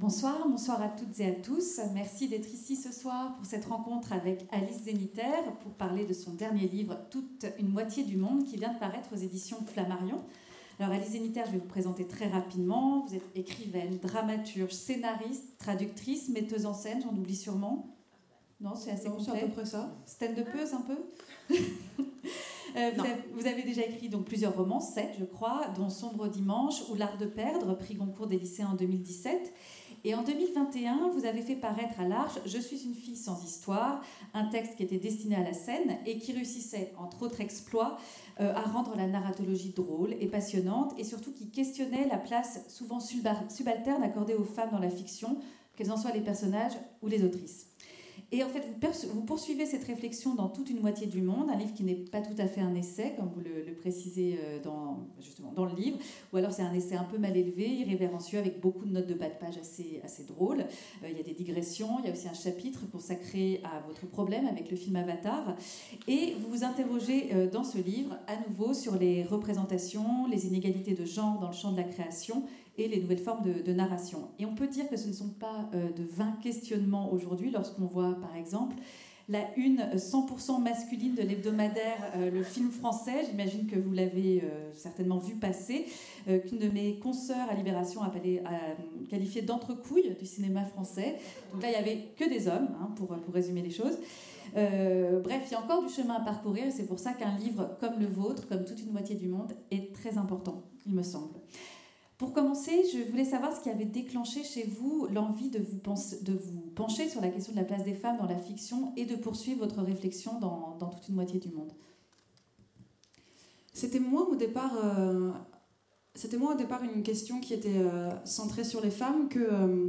Bonsoir, bonsoir à toutes et à tous. Merci d'être ici ce soir pour cette rencontre avec Alice Zéniter pour parler de son dernier livre Toute une moitié du monde qui vient de paraître aux éditions Flammarion. Alors Alice Zéniter, je vais vous présenter très rapidement. Vous êtes écrivaine, dramaturge, scénariste, traductrice, metteuse en scène, j'en oublie sûrement. Non, c'est assez complet. C'est à peu près ça. Stand-upeuse un peu Euh, vous, avez, vous, avez, déjà écrit donc plusieurs romans, sept je crois, dont Sombre dimanche ou L'art de perdre, prix Goncourt des lycéens en 2017. Et en 2021, vous avez fait paraître à l'Arche Je suis une fille sans histoire, un texte qui était destiné à la scène et qui réussissait, entre autres exploits, euh, à rendre la narratologie drôle et passionnante et surtout qui questionnait la place souvent subalterne accordée aux femmes dans la fiction, qu'elles en soient les personnages ou les autrices. Et en fait, vous, poursuivez cette réflexion dans toute une moitié du monde, un livre qui n'est pas tout à fait un essai, comme vous le, précisez euh, dans, justement dans le livre, ou alors c'est un essai un peu mal élevé, irrévérencieux, avec beaucoup de notes de bas de page assez, drôles. Euh, il y a des digressions, il y a aussi un chapitre consacré à votre problème avec le film Avatar. Et vous vous interrogez euh, dans ce livre à nouveau sur les représentations, les inégalités de genre dans le champ de la création et les nouvelles formes de, narration. Et on peut dire que ce ne sont pas euh, de vains questionnements aujourd'hui lorsqu'on voit par exemple la une 100% masculine de l'hebdomadaire euh, Le Film Français, j'imagine que vous l'avez euh, certainement vu passer, qu'une de mes consoeurs à Libération a, qualifié d'entrecouille du cinéma français. Donc là, il n'y avait que des hommes, hein, pour, pour résumer les choses. bref, il y a encore du chemin à parcourir et c'est pour ça qu'un livre comme le vôtre, comme toute une moitié du monde, est très important, il me semble. Pour commencer, je voulais savoir ce qui avait déclenché chez vous l'envie de vous, pencher sur la question de la place des femmes dans la fiction et de poursuivre votre réflexion dans, toute une moitié du monde. C'était moi au départ. Euh, c'était moi au départ une question qui était euh, centrée sur les femmes que euh,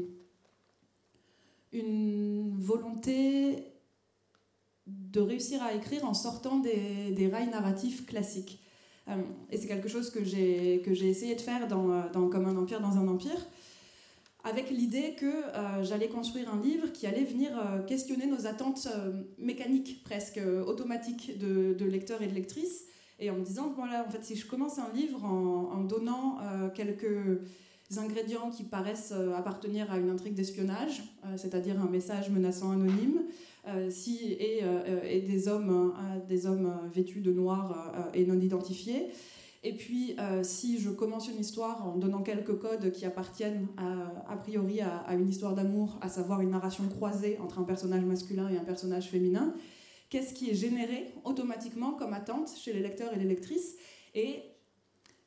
une volonté de réussir à écrire en sortant des rails narratifs classiques. Euh, et c'est quelque chose que j'ai essayé de faire dans, euh, dans, Comme un empire dans un empire, avec l'idée que euh, j'allais construire un livre qui allait venir questionner nos attentes mécaniques, presque automatiques de, lecteurs et de lectrices, et en me disant, voilà, en fait, si je commence un livre en, donnant quelques ingrédients qui paraissent appartenir à une intrigue d'espionnage, c'est-à-dire un message menaçant anonyme, si, et, euh, et, des hommes, euh, des hommes vêtus de noir et non identifiés. Et puis, si je commence une histoire en donnant quelques codes qui appartiennent a priori à, une histoire d'amour, à savoir une narration croisée entre un personnage masculin et un personnage féminin, qu'est-ce qui est généré automatiquement comme attente chez les lecteurs et les lectrices Et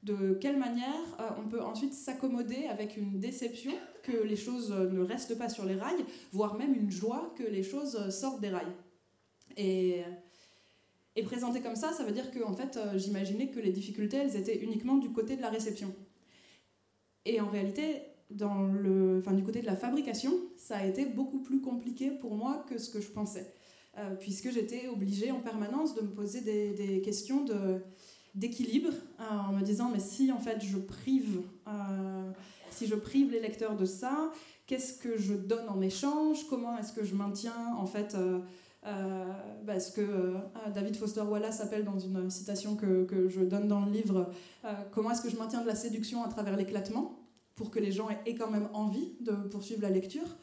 de quelle manière euh, on peut ensuite s'accommoder avec une déception que les choses ne restent pas sur les rails, voire même une joie que les choses sortent des rails. Et, et présenté comme ça, ça veut dire que en fait, euh, j'imaginais que les difficultés, elles étaient uniquement du côté de la réception. Et en réalité, dans le, du côté de la fabrication, ça a été beaucoup plus compliqué pour moi que ce que je pensais, euh, puisque j'étais obligée en permanence de me poser des, questions d'équilibre euh, en me disant mais si en fait je prive euh, si je prive les lecteurs de ça qu'est-ce que je donne en échange? Comment est-ce que je maintiens en fait euh, bah, ce que David Foster Wallace appelle dans une citation que, que je donne dans le livre comment est-ce que je maintiens de la séduction à travers l'éclatement pour que les gens aient quand même envie de poursuivre la lecture?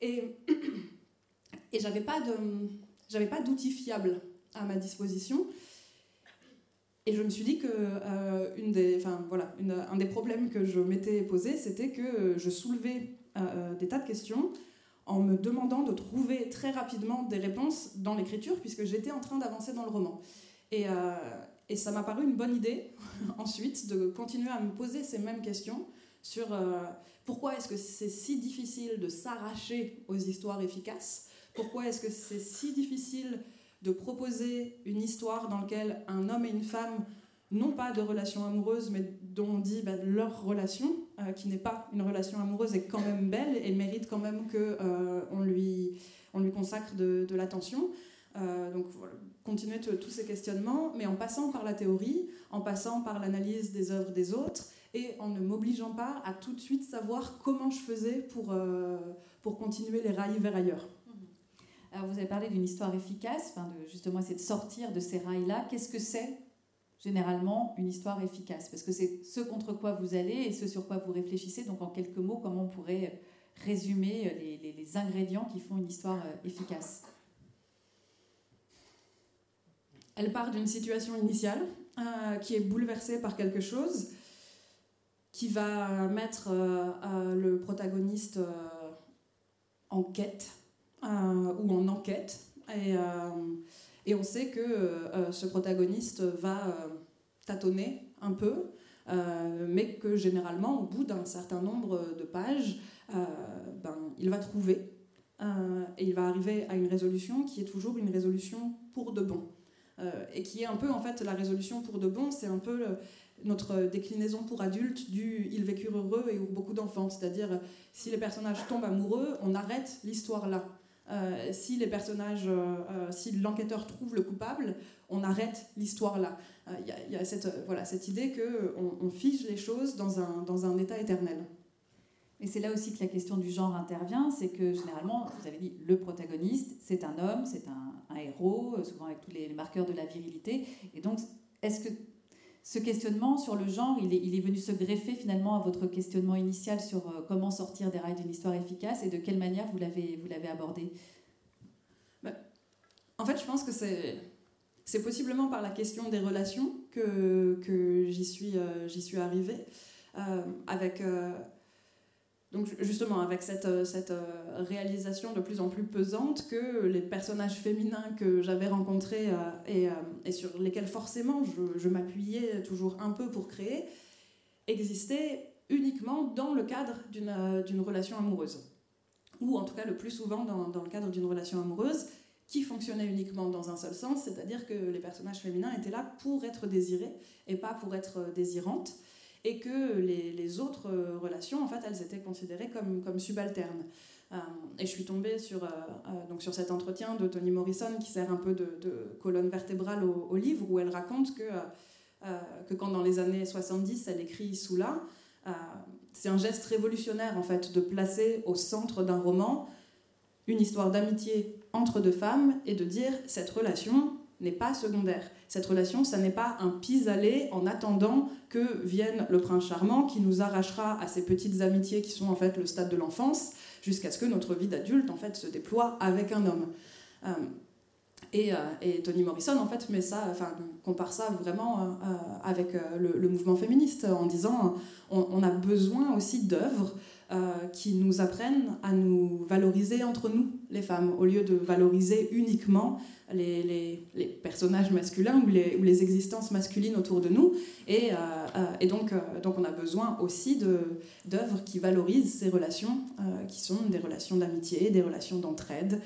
Et et j'avais pas d'outils fiables à ma disposition et je me suis dit que euh, une des, enfin, voilà, un des problèmes que je m'étais posé, c'était que je soulevais euh, euh, des tas de questions en me demandant de trouver très rapidement des réponses dans l'écriture, puisque j'étais en train d'avancer dans le roman. Et, et ça m'a paru une bonne idée, ensuite, de continuer à me poser ces mêmes questions sur pourquoi est-ce que c'est si difficile de s'arracher aux histoires efficaces, pourquoi est-ce que c'est si difficile de proposer une histoire dans laquelle un homme et une femme n'ont pas de relation amoureuse, mais dont on dit bah, leur relation, euh, qui n'est pas une relation amoureuse, est quand même belle et mérite quand même qu'on euh, on lui, on lui consacre de, l'attention. Euh, donc voilà, continuer tous ces questionnements, mais en passant par la théorie, en passant par l'analyse des œuvres des autres, et en ne m'obligeant pas à tout de suite savoir comment je faisais pour, pour continuer les rails vers ailleurs. Alors vous avez parlé d'une histoire efficace, enfin justement c'est de sortir de ces rails-là. Qu'est-ce que c'est généralement une histoire efficace? Parce que c'est ce contre quoi vous allez et ce sur quoi vous réfléchissez. Donc en quelques mots, comment on pourrait résumer les, ingrédients qui font une histoire efficace? Elle part d'une situation initiale qui est bouleversée par quelque chose qui va mettre le protagoniste en quête ou en enquête. Et, et on sait que ce protagoniste va tâtonner un peu, euh, mais que généralement, au bout d'un certain nombre de pages, euh, ben, il va trouver euh, et il va arriver à une résolution qui est toujours une résolution pour de bon. et qui est un peu, en fait, la résolution pour de bon, c'est un peu notre déclinaison pour adultes du ils vécurent heureux et beaucoup d'enfants. C'est-à-dire, si les personnages tombent amoureux, on arrête l'histoire là. Si les personnages, si l'enquêteur trouve le coupable, on arrête l'histoire là. Il euh, y, a, cette, euh, voilà, cette idée qu'on on fige les choses dans un, dans un état éternel. Et c'est là aussi que la question du genre intervient, c'est que généralement, vous avez dit, le protagoniste, c'est un homme, c'est un, héros, euh, souvent avec tous les marqueurs de la virilité. Et donc, est-ce que ce questionnement sur le genre, il est, venu se greffer finalement à votre questionnement initial sur comment sortir des rails d'une histoire efficace et de quelle manière vous l'avez, abordé? Bah, En fait, je pense que c'est possiblement par la question des relations que, que j'y suis, euh, j'y suis arrivée. Euh, avec, euh, donc justement, avec cette, cette réalisation de plus en plus pesante que les personnages féminins que j'avais rencontrés et, et, sur lesquels forcément je, m'appuyais toujours un peu pour créer, existaient uniquement dans le cadre d'une, relation amoureuse. Ou en tout cas le plus souvent dans le cadre d'une relation amoureuse qui fonctionnait uniquement dans un seul sens, c'est-à-dire que les personnages féminins étaient là pour être désirés et pas pour être désirantes, et que les, autres relations, en fait, elles étaient considérées comme, comme subalternes. Euh, et je suis tombée sur, euh, euh, donc sur cet entretien de Toni Morrison qui sert un peu de, colonne vertébrale au, livre, où elle raconte que, que quand dans les années 70, elle écrit Soula, c'est un geste révolutionnaire en fait de placer au centre d'un roman une histoire d'amitié entre deux femmes et de dire cette relation n'est pas secondaire. Cette relation, ça n'est pas un pis-aller en attendant que vienne le prince charmant qui nous arrachera à ces petites amitiés qui sont en fait le stade de l'enfance jusqu'à ce que notre vie d'adulte en fait se déploie avec un homme. Euh, et, euh, et, Toni Morrison en fait met ça, enfin compare ça vraiment euh, avec le, mouvement féministe en disant on, on a besoin aussi d'œuvres euh, qui nous apprennent à nous valoriser entre nous, les femmes, au lieu de valoriser uniquement les, personnages masculins ou les, existences masculines autour de nous. Et, euh, euh, donc, donc on a besoin aussi d'œuvres qui valorisent ces relations, qui sont des relations d'amitié, des relations d'entraide,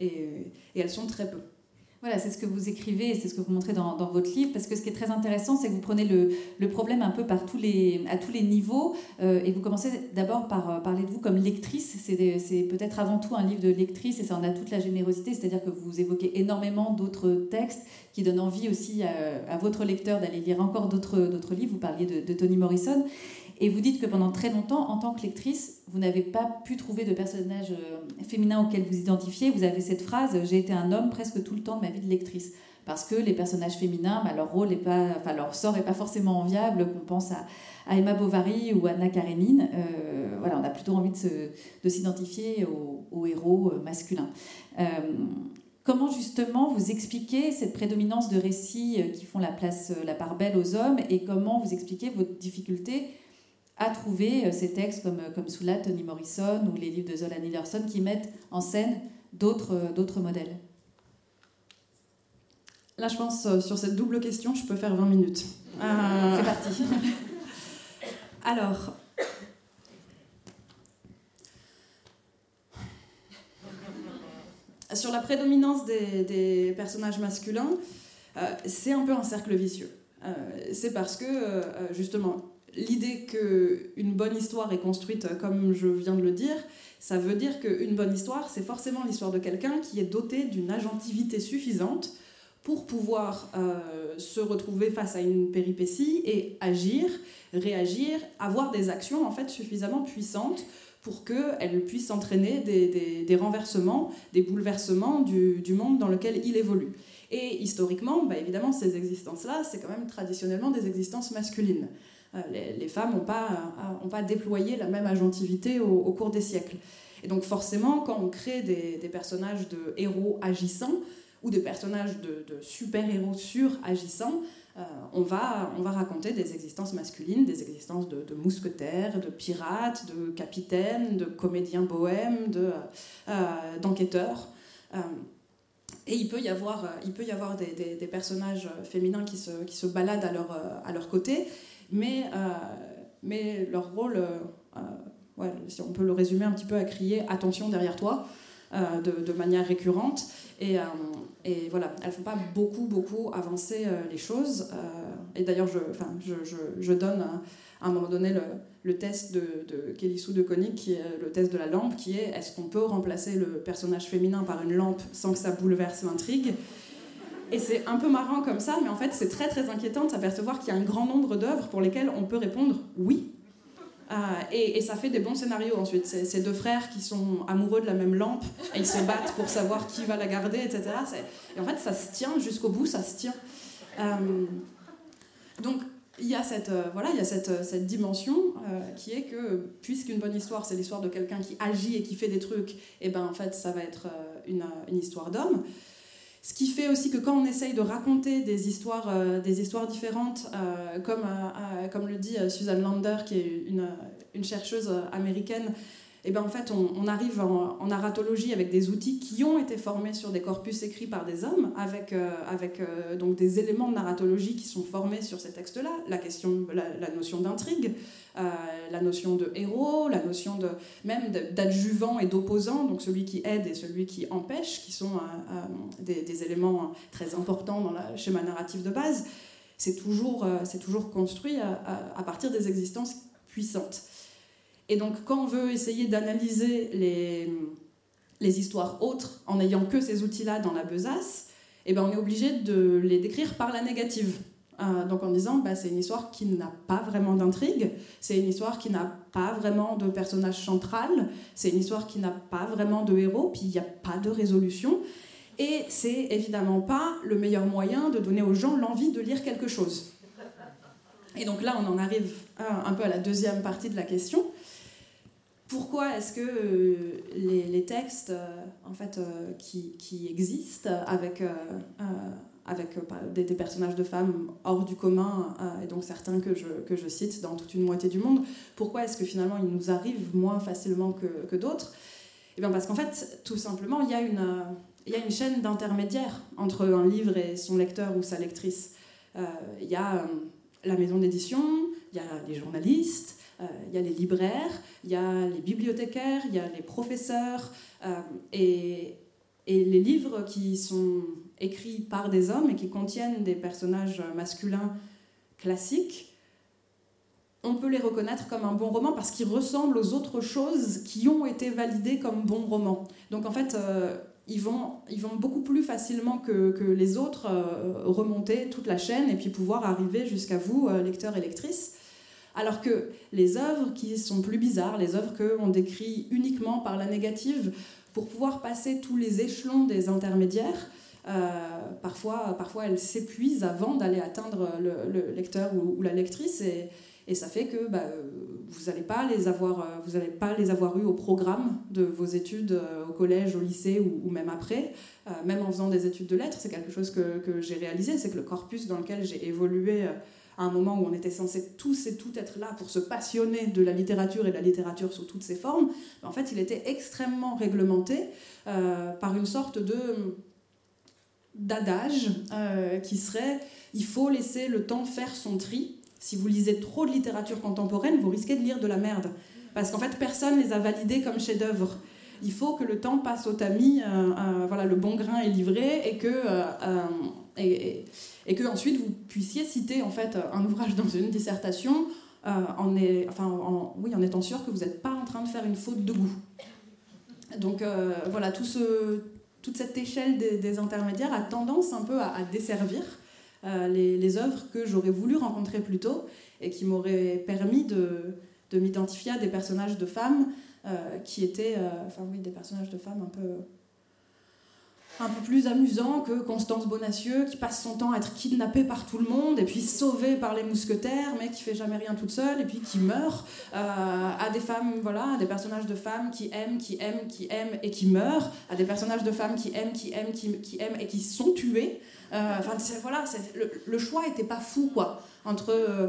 et, et elles sont très peu. Voilà, c'est ce que vous écrivez, c'est ce que vous montrez dans, votre livre, parce que ce qui est très intéressant, c'est que vous prenez le, problème un peu à tous les niveaux, euh, et vous commencez d'abord par euh, parler de vous comme lectrice. C'est peut-être avant tout un livre de lectrice, et ça en a toute la générosité, c'est-à-dire que vous évoquez énormément d'autres textes qui donnent envie aussi à, votre lecteur d'aller lire encore d'autres livres. Vous parliez de, de Toni Morrison. Et vous dites que pendant très longtemps, en tant que lectrice, vous n'avez pas pu trouver de personnage euh, féminin auquel vous identifiez. Vous avez cette phrase J'ai été un homme presque tout le temps de ma vie de lectrice. Parce que les personnages féminins, bah, leur rôle est pas, leur sort n'est pas forcément enviable. Qu'on pense à, Emma Bovary ou Anna Karenine, euh, voilà, on a plutôt envie de s'identifier aux, héros euh, masculins. Comment justement vous expliquez cette prédominance de récits qui font la place, la part belle aux hommes, et comment vous expliquez votre difficulté à trouver euh, ces textes comme, euh, comme Soula, Toni Morrison ou les livres de Zola Neelerson qui mettent en scène d'autres, euh, modèles Là, je pense, sur cette double question, je peux faire 20 minutes. C'est parti. Alors, sur la prédominance des, des personnages masculins, c'est un peu un cercle vicieux. c'est parce que, justement, l'idée qu'une bonne histoire est construite comme je viens de le dire, ça veut dire qu'une bonne histoire, c'est forcément l'histoire de quelqu'un qui est doté d'une agentivité suffisante pour pouvoir euh, se retrouver face à une péripétie et agir, réagir, avoir des actions en fait suffisamment puissantes pour qu'elle puisse entraîner des, renversements, des bouleversements du, monde dans lequel il évolue. Et historiquement, bah, évidemment, ces existences-là, c'est quand même traditionnellement des existences masculines. Les, femmes n'ont pas, ont pas déployé la même agentivité au, cours des siècles. Et donc forcément, quand on crée des, personnages de héros agissants ou des personnages de, super-héros suragissants, euh, on, va, on va raconter des existences masculines, des existences de, mousquetaires, de pirates, de capitaines, de comédiens bohèmes, euh, d'enquêteurs. Euh, et il peut y avoir, des, personnages féminins qui se, baladent à à leur côté, mais, mais leur rôle, si on peut le résumer un petit peu à crier attention derrière toi, de, manière récurrente. Et, et voilà, elles ne font pas beaucoup, beaucoup avancer euh, les choses. Euh, et d'ailleurs, je, donne à un moment donné le, test de, Kelly Sue de Koenig, le test de la lampe, qui est est-ce qu'on peut remplacer le personnage féminin par une lampe sans que ça bouleverse l'intrigue? Et c'est un peu marrant comme ça, mais en fait c'est très très inquiétant de s'apercevoir qu'il y a un grand nombre d'œuvres pour lesquelles on peut répondre oui. Euh, et, ça fait des bons scénarios ensuite. Ces deux frères qui sont amoureux de la même lampe et ils se battent pour savoir qui va la garder, etc. Et en fait, ça se tient jusqu'au bout, ça se tient. Euh, donc, il y a cette, euh, voilà, il y a cette, cette dimension qui est que, puisqu'une bonne histoire, c'est l'histoire de quelqu'un qui agit et qui fait des trucs, et eh ben en fait, ça va être une, une histoire d'homme. Ce qui fait aussi que quand on essaye de raconter des histoires, euh, des histoires différentes, euh, comme, euh, comme le dit Suzanne Lander, qui est une, une chercheuse américaine et eh ben en fait, on, arrive en, narratologie avec des outils qui ont été formés sur des corpus écrits par des hommes, avec, avec donc des éléments de narratologie qui sont formés sur ces textes-là, la, la, notion d'intrigue, la notion de héros, la notion de, même d'adjuvant et d'opposant, donc celui qui aide et celui qui empêche, qui sont des, des, éléments très importants dans le schéma narratif de base. C'est toujours, toujours construit à partir des existences puissantes. Et donc, quand on veut essayer d'analyser les, les histoires autres en n'ayant que ces outils-là dans la besace, eh ben, on est obligé de les décrire par la négative. Euh, donc en disant, bah, c'est une histoire qui n'a pas vraiment d'intrigue, c'est une histoire qui n'a pas vraiment de personnage central, c'est une histoire qui n'a pas vraiment de héros, puis il n'y a pas de résolution. Et c'est évidemment pas le meilleur moyen de donner aux gens l'envie de lire quelque chose. Et donc là, on en arrive un peu à la deuxième partie de la question pourquoi est-ce que euh, les, textes euh, en fait, euh, qui, existent avec, avec des, personnages de femmes hors du commun, et donc certains que je, que je cite dans toute une moitié du monde, pourquoi est-ce que finalement ils nous arrivent moins facilement que, que d'autres? Eh bien parce qu'en fait, tout simplement, il y a une, il y a une chaîne d'intermédiaire entre un livre et son lecteur ou sa lectrice. Il y a la maison d'édition, il y a les journalistes, euh, il y a les libraires, il y a les bibliothécaires, il y a les professeurs, euh, et, et les livres qui sont écrits par des hommes et qui contiennent des personnages masculins classiques, on peut les reconnaître comme un bon roman parce qu'ils ressemblent aux autres choses qui ont été validées comme bons romans. Donc en fait, euh, ils, vont, beaucoup plus facilement que, les autres remonter toute la chaîne et puis pouvoir arriver jusqu'à vous, lecteurs et lectrices. Alors que les œuvres qui sont plus bizarres, les œuvres qu'on décrit uniquement par la négative, pour pouvoir passer tous les échelons des intermédiaires, euh, parfois, parfois elles s'épuisent avant d'aller atteindre le, lecteur ou, la lectrice et, ça fait que vous n'allez pas les avoir euh, vous pas les avoir eu au programme de vos études euh, au collège au lycée ou, même après. Même en faisant des études de lettres c'est quelque chose que, j'ai réalisé c'est que le corpus dans lequel j'ai évolué à un moment où on était censé tous et toutes être là pour se passionner de la littérature et de la littérature sous toutes ses formes, en fait, il était extrêmement réglementé euh, par une sorte de d'adage euh, qui serait il faut laisser le temps faire son tri. Si vous lisez trop de littérature contemporaine, vous risquez de lire de la merde. Parce qu'en fait, personne les a validés comme chefs-d'œuvre. Il faut que le temps passe au tamis, euh, voilà, le bon grain est livré et que et, que ensuite vous puissiez citer en fait un ouvrage dans une dissertation euh, en, enfin, en, oui, en étant sûr que vous n'êtes pas en train de faire une faute de goût. Donc euh, voilà, tout ce, toute cette échelle des, intermédiaires a tendance un peu à, desservir euh, les, œuvres que j'aurais voulu rencontrer plus tôt et qui m'auraient permis de, de m'identifier à des personnages de femmes qui étaient, enfin oui, des personnages de femmes un peu un peu plus amusant que Constance Bonacieux qui passe son temps à être kidnappée par tout le monde et puis sauvée par les mousquetaires mais qui fait jamais rien toute seule et puis qui meurt euh, à des femmes voilà à des personnages de femmes qui aiment qui aiment qui aiment et qui meurent à des personnages de femmes qui aiment qui aiment qui, aiment et qui sont tuées euh, enfin voilà le, le, choix était pas fou quoi entre euh,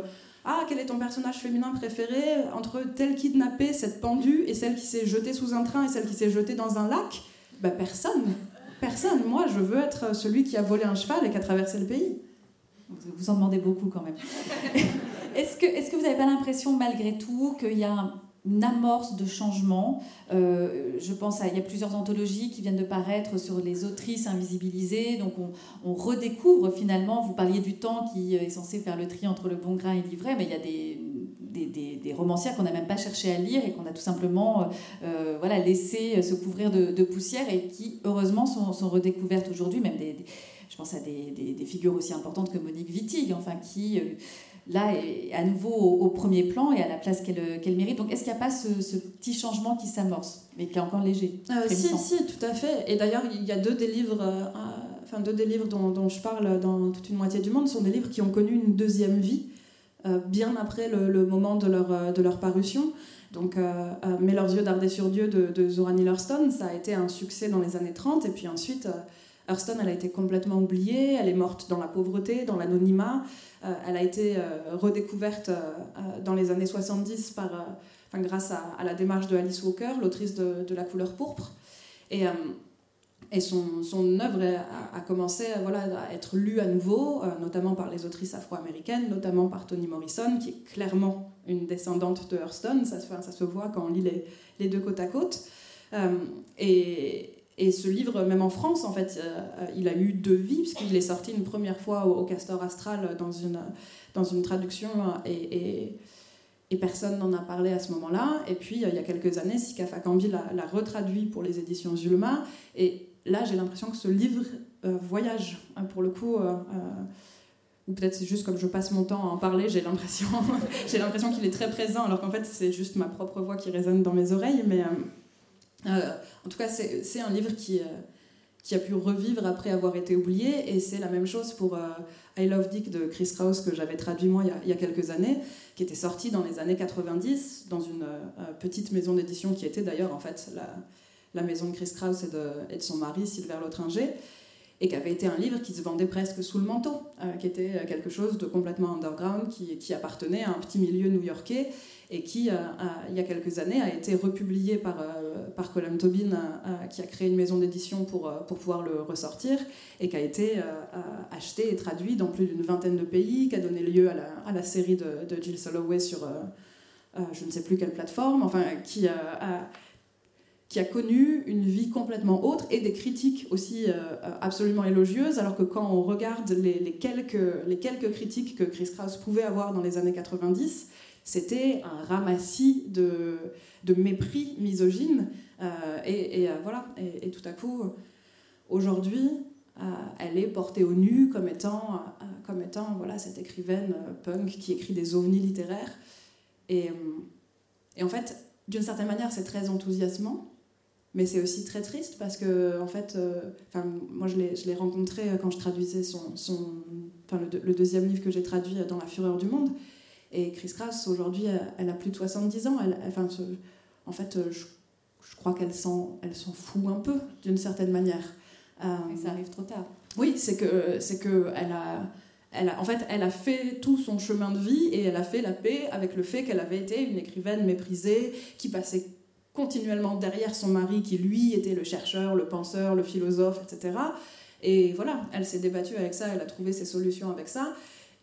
ah, quel est ton personnage féminin préféré entre telle kidnappée, cette pendue, et celle qui s'est jetée sous un train et celle qui s'est jetée dans un lac Bah personne. Personne. Moi, je veux être celui qui a volé un cheval et qui a traversé le pays. Vous en demandez beaucoup quand même. est-ce que, est que vous n'avez pas l'impression, malgré tout, qu'il y a une amorce de changement? Euh, Je pense à il y a plusieurs anthologies qui viennent de paraître sur les autrices invisibilisées, donc on, redécouvre finalement. Vous parliez du temps qui est censé faire le tri entre le bon grain et l'ivraie, mais il y a des des, des, romancières qu'on n'a même pas cherché à lire et qu'on a tout simplement euh, euh, voilà, laissé se couvrir de, poussière et qui, heureusement, sont, sont redécouvertes aujourd'hui, même des, je pense à des, figures aussi importantes que Monique Wittig, enfin, qui, euh, là, est à nouveau au, premier plan et à la place qu'elle mérite. Donc, est-ce qu'il n'y a pas ce, petit changement qui s'amorce, mais qui est encore léger Si, si, tout à fait. Et d'ailleurs, il y a deux des livres... Enfin, deux des livres dont, dont, je parle dans toute une moitié du monde sont des livres qui ont connu une deuxième vie. Euh, bien après le, moment de leur, euh, de leur parution. Donc, euh, Mais leurs yeux dardaient sur Dieu de, de Zora Neale Hurston, ça a été un succès dans les années 30. Et puis ensuite, Hurston, elle a été complètement oubliée, elle est morte dans la pauvreté, dans l'anonymat. elle a été redécouverte dans les années 70 par, grâce à, la démarche de Alice Walker, l'autrice de, de, La couleur pourpre. Et et son, œuvre a, commencé à être lue à nouveau, euh, notamment par les autrices afro-américaines, notamment par Toni Morrison, qui est clairement une descendante de Hurston. Ça, se voit quand on lit les, deux côte à côte. Euh, et, ce livre, même en France, en fait, euh, il a eu deux vies, puisqu'il est sorti une première fois au, Castor Astral dans une, traduction. et, personne n'en a parlé à ce moment-là. Et puis, il y a quelques années, Sika Fakambi l'a retraduit pour les éditions Zulma. Et là, j'ai l'impression que ce livre euh, voyage, hein, pour le coup. Euh, euh, ou peut-être c'est juste comme je passe mon temps à en parler, j'ai l'impression, j'ai l'impression qu'il est très présent, alors qu'en fait c'est juste ma propre voix qui résonne dans mes oreilles. Mais en tout cas, c'est un livre qui, a pu revivre après avoir été oublié, et c'est la même chose pour I Love Dick de Chris Krauss que j'avais traduit moi il y, a, quelques années, qui était sorti dans les années 90 dans une petite maison d'édition qui était d'ailleurs en fait la la maison de Chris Krauss et de, son mari, Sylvain Lotringer, et qui avait été un livre qui se vendait presque sous le manteau, euh, qui était euh, quelque chose de complètement underground, qui, appartenait à un petit milieu new-yorkais, et qui, euh, il y a quelques années, a été republié par, par Colin Tobin, qui a créé une maison d'édition pour, pour pouvoir le ressortir, et qui a été acheté et traduit dans plus d'une vingtaine de pays, qui a donné lieu à la, à la série de, de Jill Soloway sur je ne sais plus quelle plateforme, enfin, qui a qui a connu une vie complètement autre et des critiques aussi euh, absolument élogieuses, alors que quand on regarde les, quelques, les quelques critiques que Chris Kraus pouvait avoir dans les années 90, c'était un ramassis de, de mépris misogyne. Euh, et, euh, voilà, et, tout à coup, aujourd'hui, elle est portée au nu comme étant, comme étant voilà, cette écrivaine punk qui écrit des ovnis littéraires. Et, et en fait, d'une certaine manière, c'est très enthousiasmant mais c'est aussi très triste parce que, en fait, euh, moi je l'ai rencontré quand je traduisais son, son le, le, deuxième livre que j'ai traduit dans La Fureur du Monde. Et Chris Kraus, aujourd'hui, elle, a plus de 70 ans. Elle, enfin, en fait, je, je crois qu'elle s'en fout un peu, d'une certaine manière. Euh, ça arrive trop tard. Oui, c'est que, c'est que elle a, elle a, en fait, elle a fait tout son chemin de vie et elle a fait la paix avec le fait qu'elle avait été une écrivaine méprisée, qui passait continuellement derrière son mari qui lui était le chercheur, le penseur, le philosophe, etc. Et voilà, elle s'est débattue avec ça, elle a trouvé ses solutions avec ça.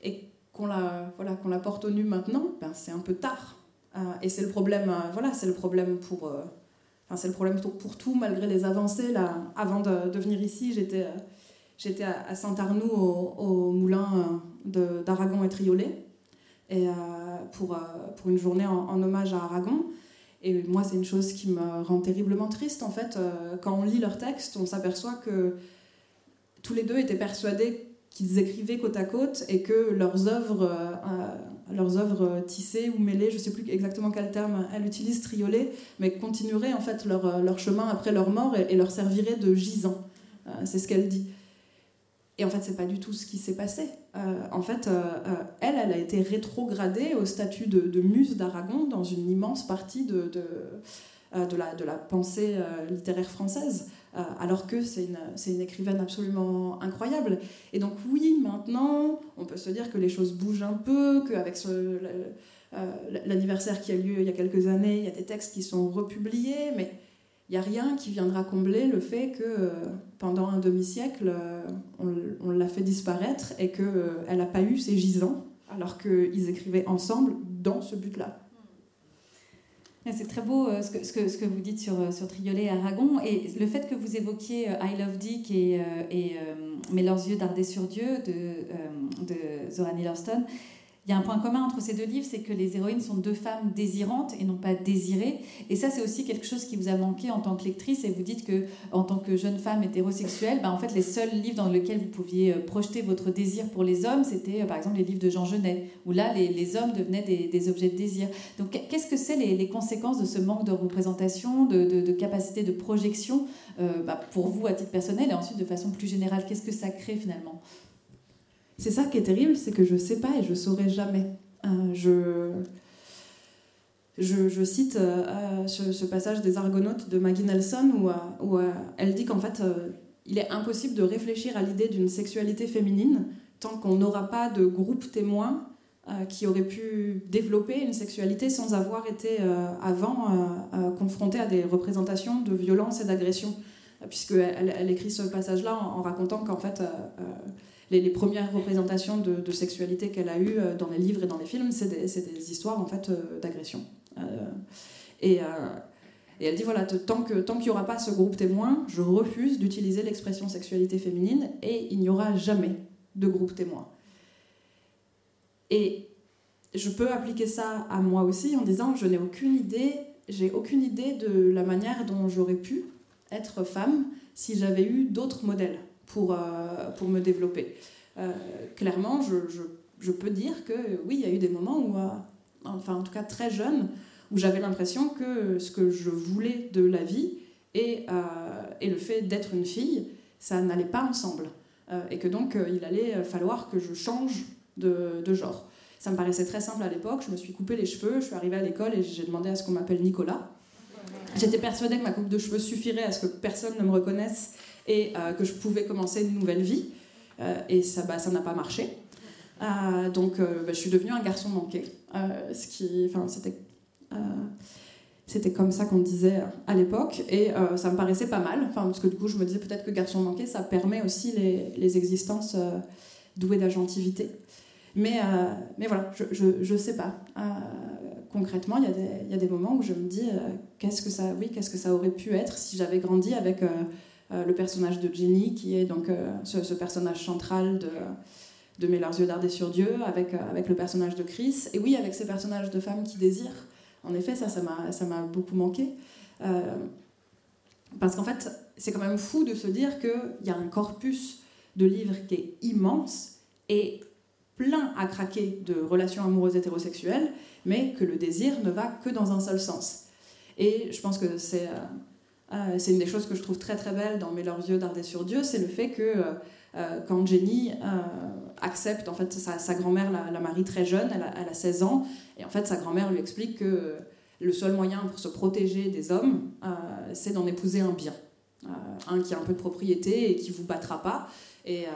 Et qu'on la, voilà, la porte au nu maintenant, ben, c'est un peu tard. Euh, et c'est le problème, euh, voilà, c'est le problème pour, euh, enfin, c'est le problème pour, tout, malgré les avancées. Là, avant de, venir ici, j'étais, à, Saint-Arnoux au, moulin d'Aragon et Triolet, et pour, pour une journée en hommage à Aragon. Et moi, c'est une chose qui me rend terriblement triste. En fait, euh, quand on lit leurs textes, on s'aperçoit que tous les deux étaient persuadés qu'ils écrivaient côte à côte et que leurs œuvres, euh, leurs œuvres tissées ou mêlées, je ne sais plus exactement quel terme elle utilise, triolées, mais continueraient en fait leur, leur chemin après leur mort et, leur serviraient de gisant. c'est ce qu'elle dit. Et en fait, c'est pas du tout ce qui s'est passé. En fait, elle, elle a été rétrogradée au statut de, muse d'Aragon dans une immense partie de, de, la, de la pensée littéraire française. Euh, alors que c'est une, écrivaine absolument incroyable. Et donc oui, maintenant, on peut se dire que les choses bougent un peu, qu'avec euh, l'anniversaire qui a lieu il y a quelques années, il y a des textes qui sont republiés, mais il n'y a rien qui viendra combler le fait que euh, pendant un demi-siècle, on, l'a fait disparaître et qu'elle n'a pas eu ses gisants, alors qu'ils écrivaient ensemble dans ce but-là. C'est très beau euh, ce, que, vous dites sur, euh, sur Triolet et Aragon. Et le fait que vous évoquiez euh, I Love Dick et, et Mais leurs yeux dardaient sur Dieu de, de Zora Neale Hurston, il y a un point commun entre ces deux livres, c'est que les héroïnes sont deux femmes désirantes et non pas désirées. Et ça, c'est aussi quelque chose qui vous a manqué en tant que lectrice. Et vous dites que, en tant que jeune femme hétérosexuelle, ben, en fait, les seuls livres dans lesquels vous pouviez euh, projeter votre désir pour les hommes, c'était euh, par exemple les livres de Jean Genet, où là, les, hommes devenaient des, des, objets de désir. Donc, qu'est-ce que c'est les, les, conséquences de ce manque de représentation, de capacité de projection euh, bah, pour vous à titre personnel et ensuite de façon plus générale Qu'est-ce que ça crée finalement? C'est ça qui est terrible, c'est que je sais pas et je saurai jamais. Euh, je, je, cite euh, ce, passage des Argonautes de Maggie Nelson où, elle dit qu'en fait, euh, il est impossible de réfléchir à l'idée d'une sexualité féminine tant qu'on n'aura pas de groupe témoin qui aurait pu développer une sexualité sans avoir été avant confronté à des représentations de violence et d'agression. Puisqu'elle elle écrit ce passage-là en racontant qu'en fait, les, premières représentations de, sexualité qu'elle a eues euh, dans les livres et dans les films, c'est des, histoires en fait euh, d'agression. Euh, et, elle dit voilà, tant qu'il n'y aura pas ce groupe témoin, je refuse d'utiliser l'expression sexualité féminine et il n'y aura jamais de groupe témoin. Et je peux appliquer ça à moi aussi en disant je n'ai aucune idée, j'ai aucune idée de la manière dont j'aurais pu être femme si j'avais eu d'autres modèles pour, euh, pour me développer. Euh, clairement, je, je, peux dire que oui, il y a eu des moments où, euh, enfin en tout cas très jeune, où j'avais l'impression que ce que je voulais de la vie et, et le fait d'être une fille, ça n'allait pas ensemble. et que donc il allait falloir que je change de, de, genre. Ça me paraissait très simple à l'époque, je me suis coupé les cheveux, je suis arrivée à l'école et j'ai demandé à ce qu'on m'appelle Nicolas. J'étais persuadée que ma coupe de cheveux suffirait à ce que personne ne me reconnaisse et euh, que je pouvais commencer une nouvelle vie. Euh, et ça bah, ça n'a pas marché. Euh, donc bah, je suis devenue un garçon manqué. ce qui, enfin, c'était c'était comme ça qu'on disait à l'époque, et ça me paraissait pas mal, parce que du coup je me disais peut-être que garçon manqué, ça permet aussi les, les existences douées d'agentivité. Mais, mais voilà, je, je, je sais pas. concrètement, il y, y, a des moments où je me dis qu'est-ce que ça, oui, qu'est-ce que ça aurait pu être si j'avais grandi avec le personnage de Jenny, qui est donc euh, ce, personnage central de, de leurs yeux dardaient sur Dieu, avec, euh, avec le personnage de Chris, et oui, avec ces personnages de femmes qui désirent. En effet, ça, ça m'a beaucoup manqué. parce qu'en fait, c'est quand même fou de se dire qu'il y a un corpus de livres qui est immense et plein à craquer de relations amoureuses hétérosexuelles, mais que le désir ne va que dans un seul sens. Et je pense que c'est euh, c'est une des choses que je trouve très très belle dans Mais leurs yeux dardaient sur Dieu, c'est le fait que euh, euh, quand Jenny accepte, en fait, sa, grand-mère la, marie très jeune, elle a, elle a, 16 ans, et en fait, sa grand-mère lui explique que le seul moyen pour se protéger des hommes, c'est d'en épouser un bien. un qui a un peu de propriété et qui vous battra pas. Et,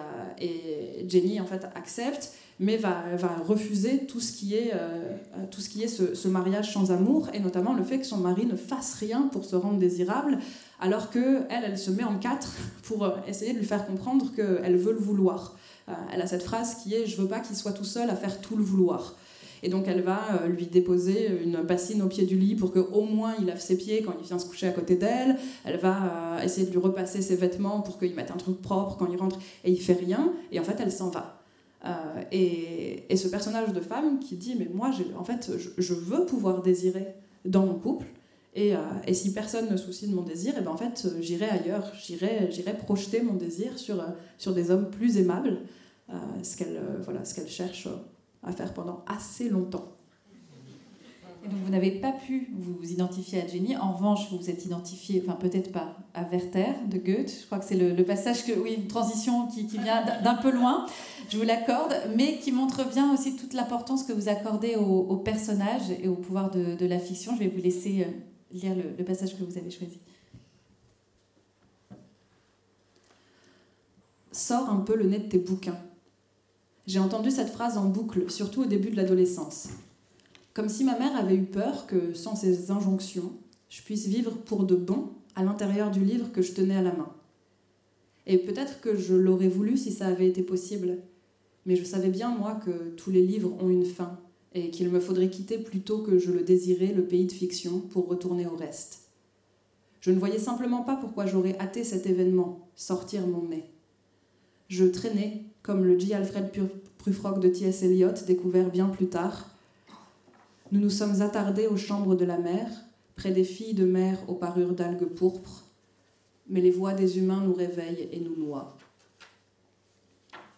et Jenny, en fait, accepte mais va, refuser tout ce qui est, euh, tout ce, qui est ce, mariage sans amour, et notamment le fait que son mari ne fasse rien pour se rendre désirable, alors que elle, se met en quatre pour euh, essayer de lui faire comprendre qu'elle veut le vouloir. Euh, elle a cette phrase qui est « je veux pas qu'il soit tout seul à faire tout le vouloir ». Et donc elle va lui déposer une bassine au pied du lit pour qu'au moins il lave ses pieds quand il vient se coucher à côté d'elle. Elle va essayer de lui repasser ses vêtements pour qu'il mette un truc propre quand il rentre et il fait rien. Et en fait elle s'en va. Euh, et, ce personnage de femme qui dit mais moi en fait je, veux pouvoir désirer dans mon couple et, euh, et, si personne ne soucie de mon désir et ben en fait j'irai ailleurs j'irai j'irai projeter mon désir sur sur des hommes plus aimables ce qu'elle voilà ce qu'elle cherche à faire pendant assez longtemps Et donc vous n'avez pas pu vous identifier à Jenny. En revanche, vous vous êtes identifié, enfin peut-être pas, à Werther de Goethe. Je crois que c'est le, passage que, oui, une transition qui, vient d'un peu loin. Je vous l'accorde, mais qui montre bien aussi toute l'importance que vous accordez au, personnage et au pouvoir de, la fiction. Je vais vous laisser euh, lire le passage que vous avez choisi. Sors un peu le nez de tes bouquins. J'ai entendu cette phrase en boucle, surtout au début de l'adolescence. Comme si ma mère avait eu peur que, sans ces injonctions, je puisse vivre pour de bon à l'intérieur du livre que je tenais à la main. Et peut-être que je l'aurais voulu si ça avait été possible, mais je savais bien, moi, que tous les livres ont une fin, et qu'il me faudrait quitter plutôt que je le désirais le pays de fiction pour retourner au reste. Je ne voyais simplement pas pourquoi j'aurais hâté cet événement, sortir mon nez. Je traînais, comme le J. Alfred Prufrock de T.S. Eliot, découvert bien plus tard. Nous nous sommes attardés aux chambres de la mer, près des filles de mer aux parures d'algues pourpres, mais les voix des humains nous réveillent et nous noient.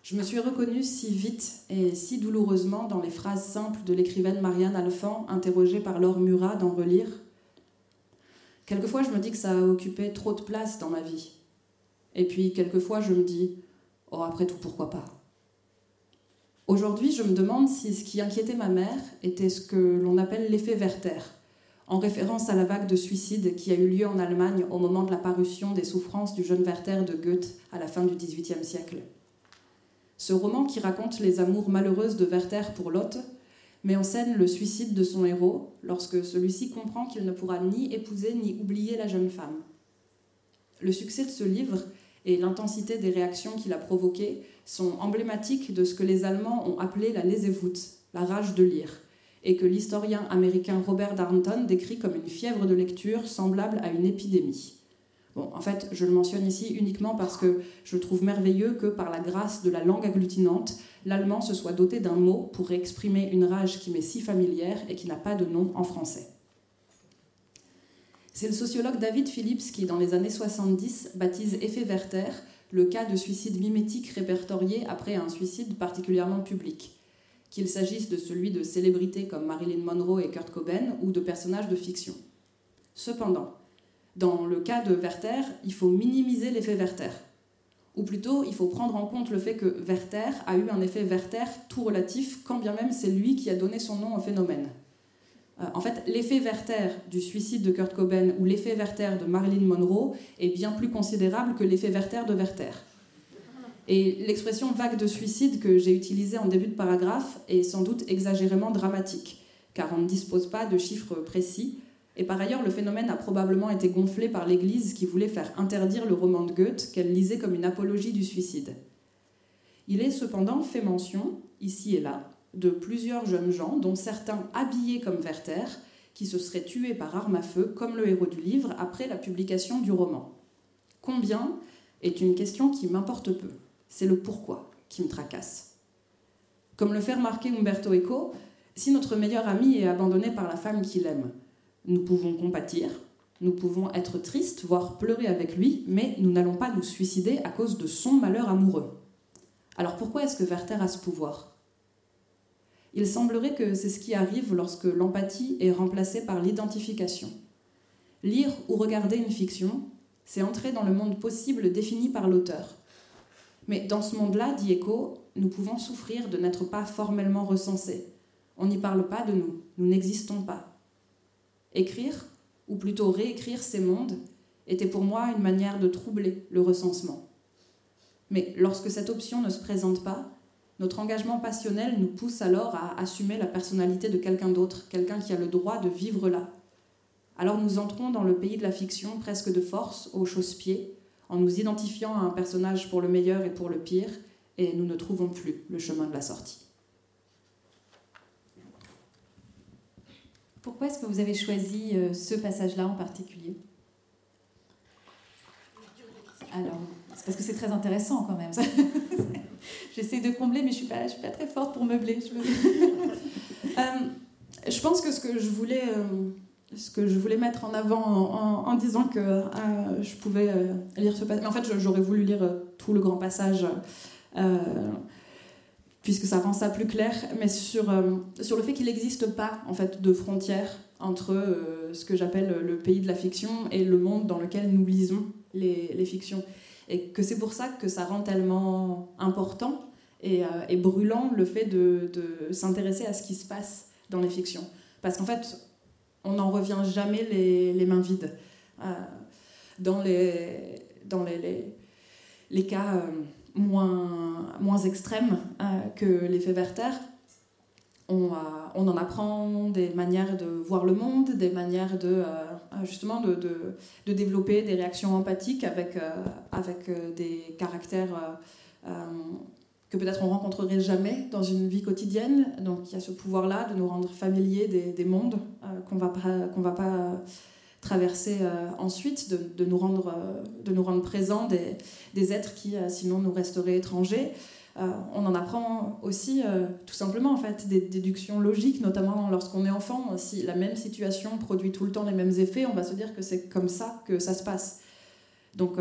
Je me suis reconnue si vite et si douloureusement dans les phrases simples de l'écrivaine Marianne Alphand, interrogée par Laure Murat dans Relire. Quelquefois, je me dis que ça a occupé trop de place dans ma vie. Et puis, quelquefois, je me dis, oh, après tout, pourquoi pas? Aujourd'hui, je me demande si ce qui inquiétait ma mère était ce que l'on appelle l'effet Werther, en référence à la vague de suicide qui a eu lieu en Allemagne au moment de la parution des souffrances du jeune Werther de Goethe à la fin du XVIIIe siècle. Ce roman qui raconte les amours malheureuses de Werther pour Lotte met en scène le suicide de son héros lorsque celui-ci comprend qu'il ne pourra ni épouser ni oublier la jeune femme. Le succès de ce livre et l'intensité des réactions qu'il a provoquées sont emblématiques de ce que les Allemands ont appelé la Lesewut, la rage de lire, et que l'historien américain Robert Darnton décrit comme une fièvre de lecture semblable à une épidémie. Bon, en fait, je le mentionne ici uniquement parce que je trouve merveilleux que, par la grâce de la langue agglutinante, l'allemand se soit doté d'un mot pour exprimer une rage qui m'est si familière et qui n'a pas de nom en français. C'est le sociologue David Phillips qui, dans les années 70, baptise effet Werther le cas de suicide mimétique répertorié après un suicide particulièrement public, qu'il s'agisse de celui de célébrités comme Marilyn Monroe et Kurt Cobain ou de personnages de fiction. Cependant, dans le cas de Werther, il faut minimiser l'effet Werther. Ou plutôt, il faut prendre en compte le fait que Werther a eu un effet Werther tout relatif, quand bien même c'est lui qui a donné son nom au phénomène. Euh, en fait, l'effet Werther du suicide de Kurt Cobain ou l'effet Werther de Marilyn Monroe est bien plus considérable que l'effet Werther de Werther. Et l'expression vague de suicide que j'ai utilisée en début de paragraphe est sans doute exagérément dramatique, car on ne dispose pas de chiffres précis, et par ailleurs, le phénomène a probablement été gonflé par l'Église qui voulait faire interdire le roman de Goethe qu'elle lisait comme une apologie du suicide. Il est cependant fait mention, ici et là, de plusieurs jeunes gens, dont certains habillés comme Werther, qui se seraient tués par arme à feu, comme le héros du livre, après la publication du roman. Combien est une question qui m'importe peu. C'est le pourquoi qui me tracasse. Comme le fait remarquer Umberto Eco, si notre meilleur ami est abandonné par la femme qu'il aime, nous pouvons compatir, nous pouvons être tristes, voire pleurer avec lui, mais nous n'allons pas nous suicider à cause de son malheur amoureux. Alors pourquoi est-ce que Werther a ce pouvoir? Il semblerait que c'est ce qui arrive lorsque l'empathie est remplacée par l'identification. Lire ou regarder une fiction, c'est entrer dans le monde possible défini par l'auteur. Mais dans ce monde-là, dit Eco, nous pouvons souffrir de n'être pas formellement recensés. On n'y parle pas de nous, nous n'existons pas. Écrire, ou plutôt réécrire ces mondes, était pour moi une manière de troubler le recensement. Mais lorsque cette option ne se présente pas, notre engagement passionnel nous pousse alors à assumer la personnalité de quelqu'un d'autre, quelqu'un qui a le droit de vivre là. Alors nous entrons dans le pays de la fiction presque de force, au chausse-pied, en nous identifiant à un personnage pour le meilleur et pour le pire, et nous ne trouvons plus le chemin de la sortie. Pourquoi est-ce que vous avez choisi euh, ce passage-là en particulier? Alors, parce que c'est très intéressant quand même. J'essaie de combler, mais je ne suis, pas, très forte pour meubler. Je, euh, pense que ce que je voulais, euh, ce que je voulais mettre en avant en, disant que je pouvais lire ce passage, en fait j'aurais voulu lire tout le grand passage puisque ça rend ça plus clair, mais sur, le fait qu'il n'existe pas en fait de frontières entre ce que j'appelle le pays de la fiction et le monde dans lequel nous lisons les fictions. Et que c'est pour ça que ça rend tellement important et, et brûlant le fait de, s'intéresser à ce qui se passe dans les fictions. Parce qu'en fait, on n'en revient jamais les, mains vides. Euh, dans les, dans les, les, cas euh, moins, moins extrêmes euh, que l'effet Werther, on, on, en apprend des manières de voir le monde, des manières de justement de, de, de, développer des réactions empathiques avec, avec des caractères que peut-être on rencontrerait jamais dans une vie quotidienne. Donc il y a ce pouvoir-là de nous rendre familiers des, des mondes qu'on qu'on va pas traverser euh, ensuite, de, nous rendre, euh, de nous rendre présents des, êtres qui euh, sinon nous resteraient étrangers. On en apprend aussi tout simplement en fait des déductions logiques, notamment lorsqu'on est enfant. Si la même situation produit tout le temps les mêmes effets, on va se dire que c'est comme ça que ça se passe. Donc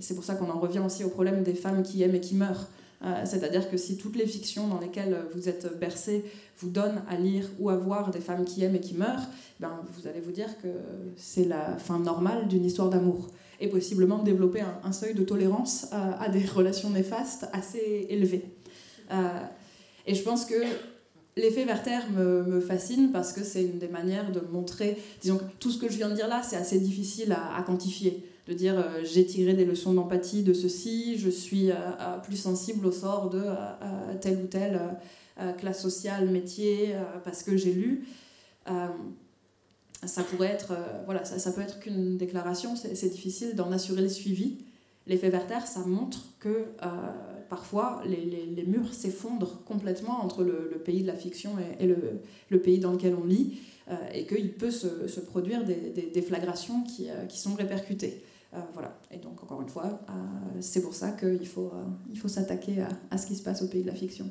c'est pour ça qu'on en revient aussi au problème des femmes qui aiment et qui meurent. Euh, c'est-à-dire que si toutes les fictions dans lesquelles vous êtes bercé vous donnent à lire ou à voir des femmes qui aiment et qui meurent, ben, vous allez vous dire que c'est la fin normale d'une histoire d'amour. Et possiblement développer un, seuil de tolérance à, des relations néfastes assez élevé. Euh, et je pense que L'effet Werther me, fascine parce que c'est une des manières de montrer, disons que tout ce que je viens de dire là, c'est assez difficile à quantifier de dire euh, j'ai tiré des leçons d'empathie de ceci, je suis euh, plus sensible au sort de telle ou telle classe sociale, métier, parce que j'ai lu. Ça pourrait être, voilà, ça, ça, peut être qu'une déclaration, c'est difficile d'en assurer le suivi. L'effet Werther, ça montre que parfois les, les, murs s'effondrent complètement entre le, pays de la fiction et, le, le, pays dans lequel on lit, et qu'il peut se, se, produire des, des déflagrations qui, qui sont répercutées. Euh, voilà. Et donc, encore une fois, euh, c'est pour ça qu'il faut, euh, il faut s'attaquer à, à, ce qui se passe au pays de la fiction.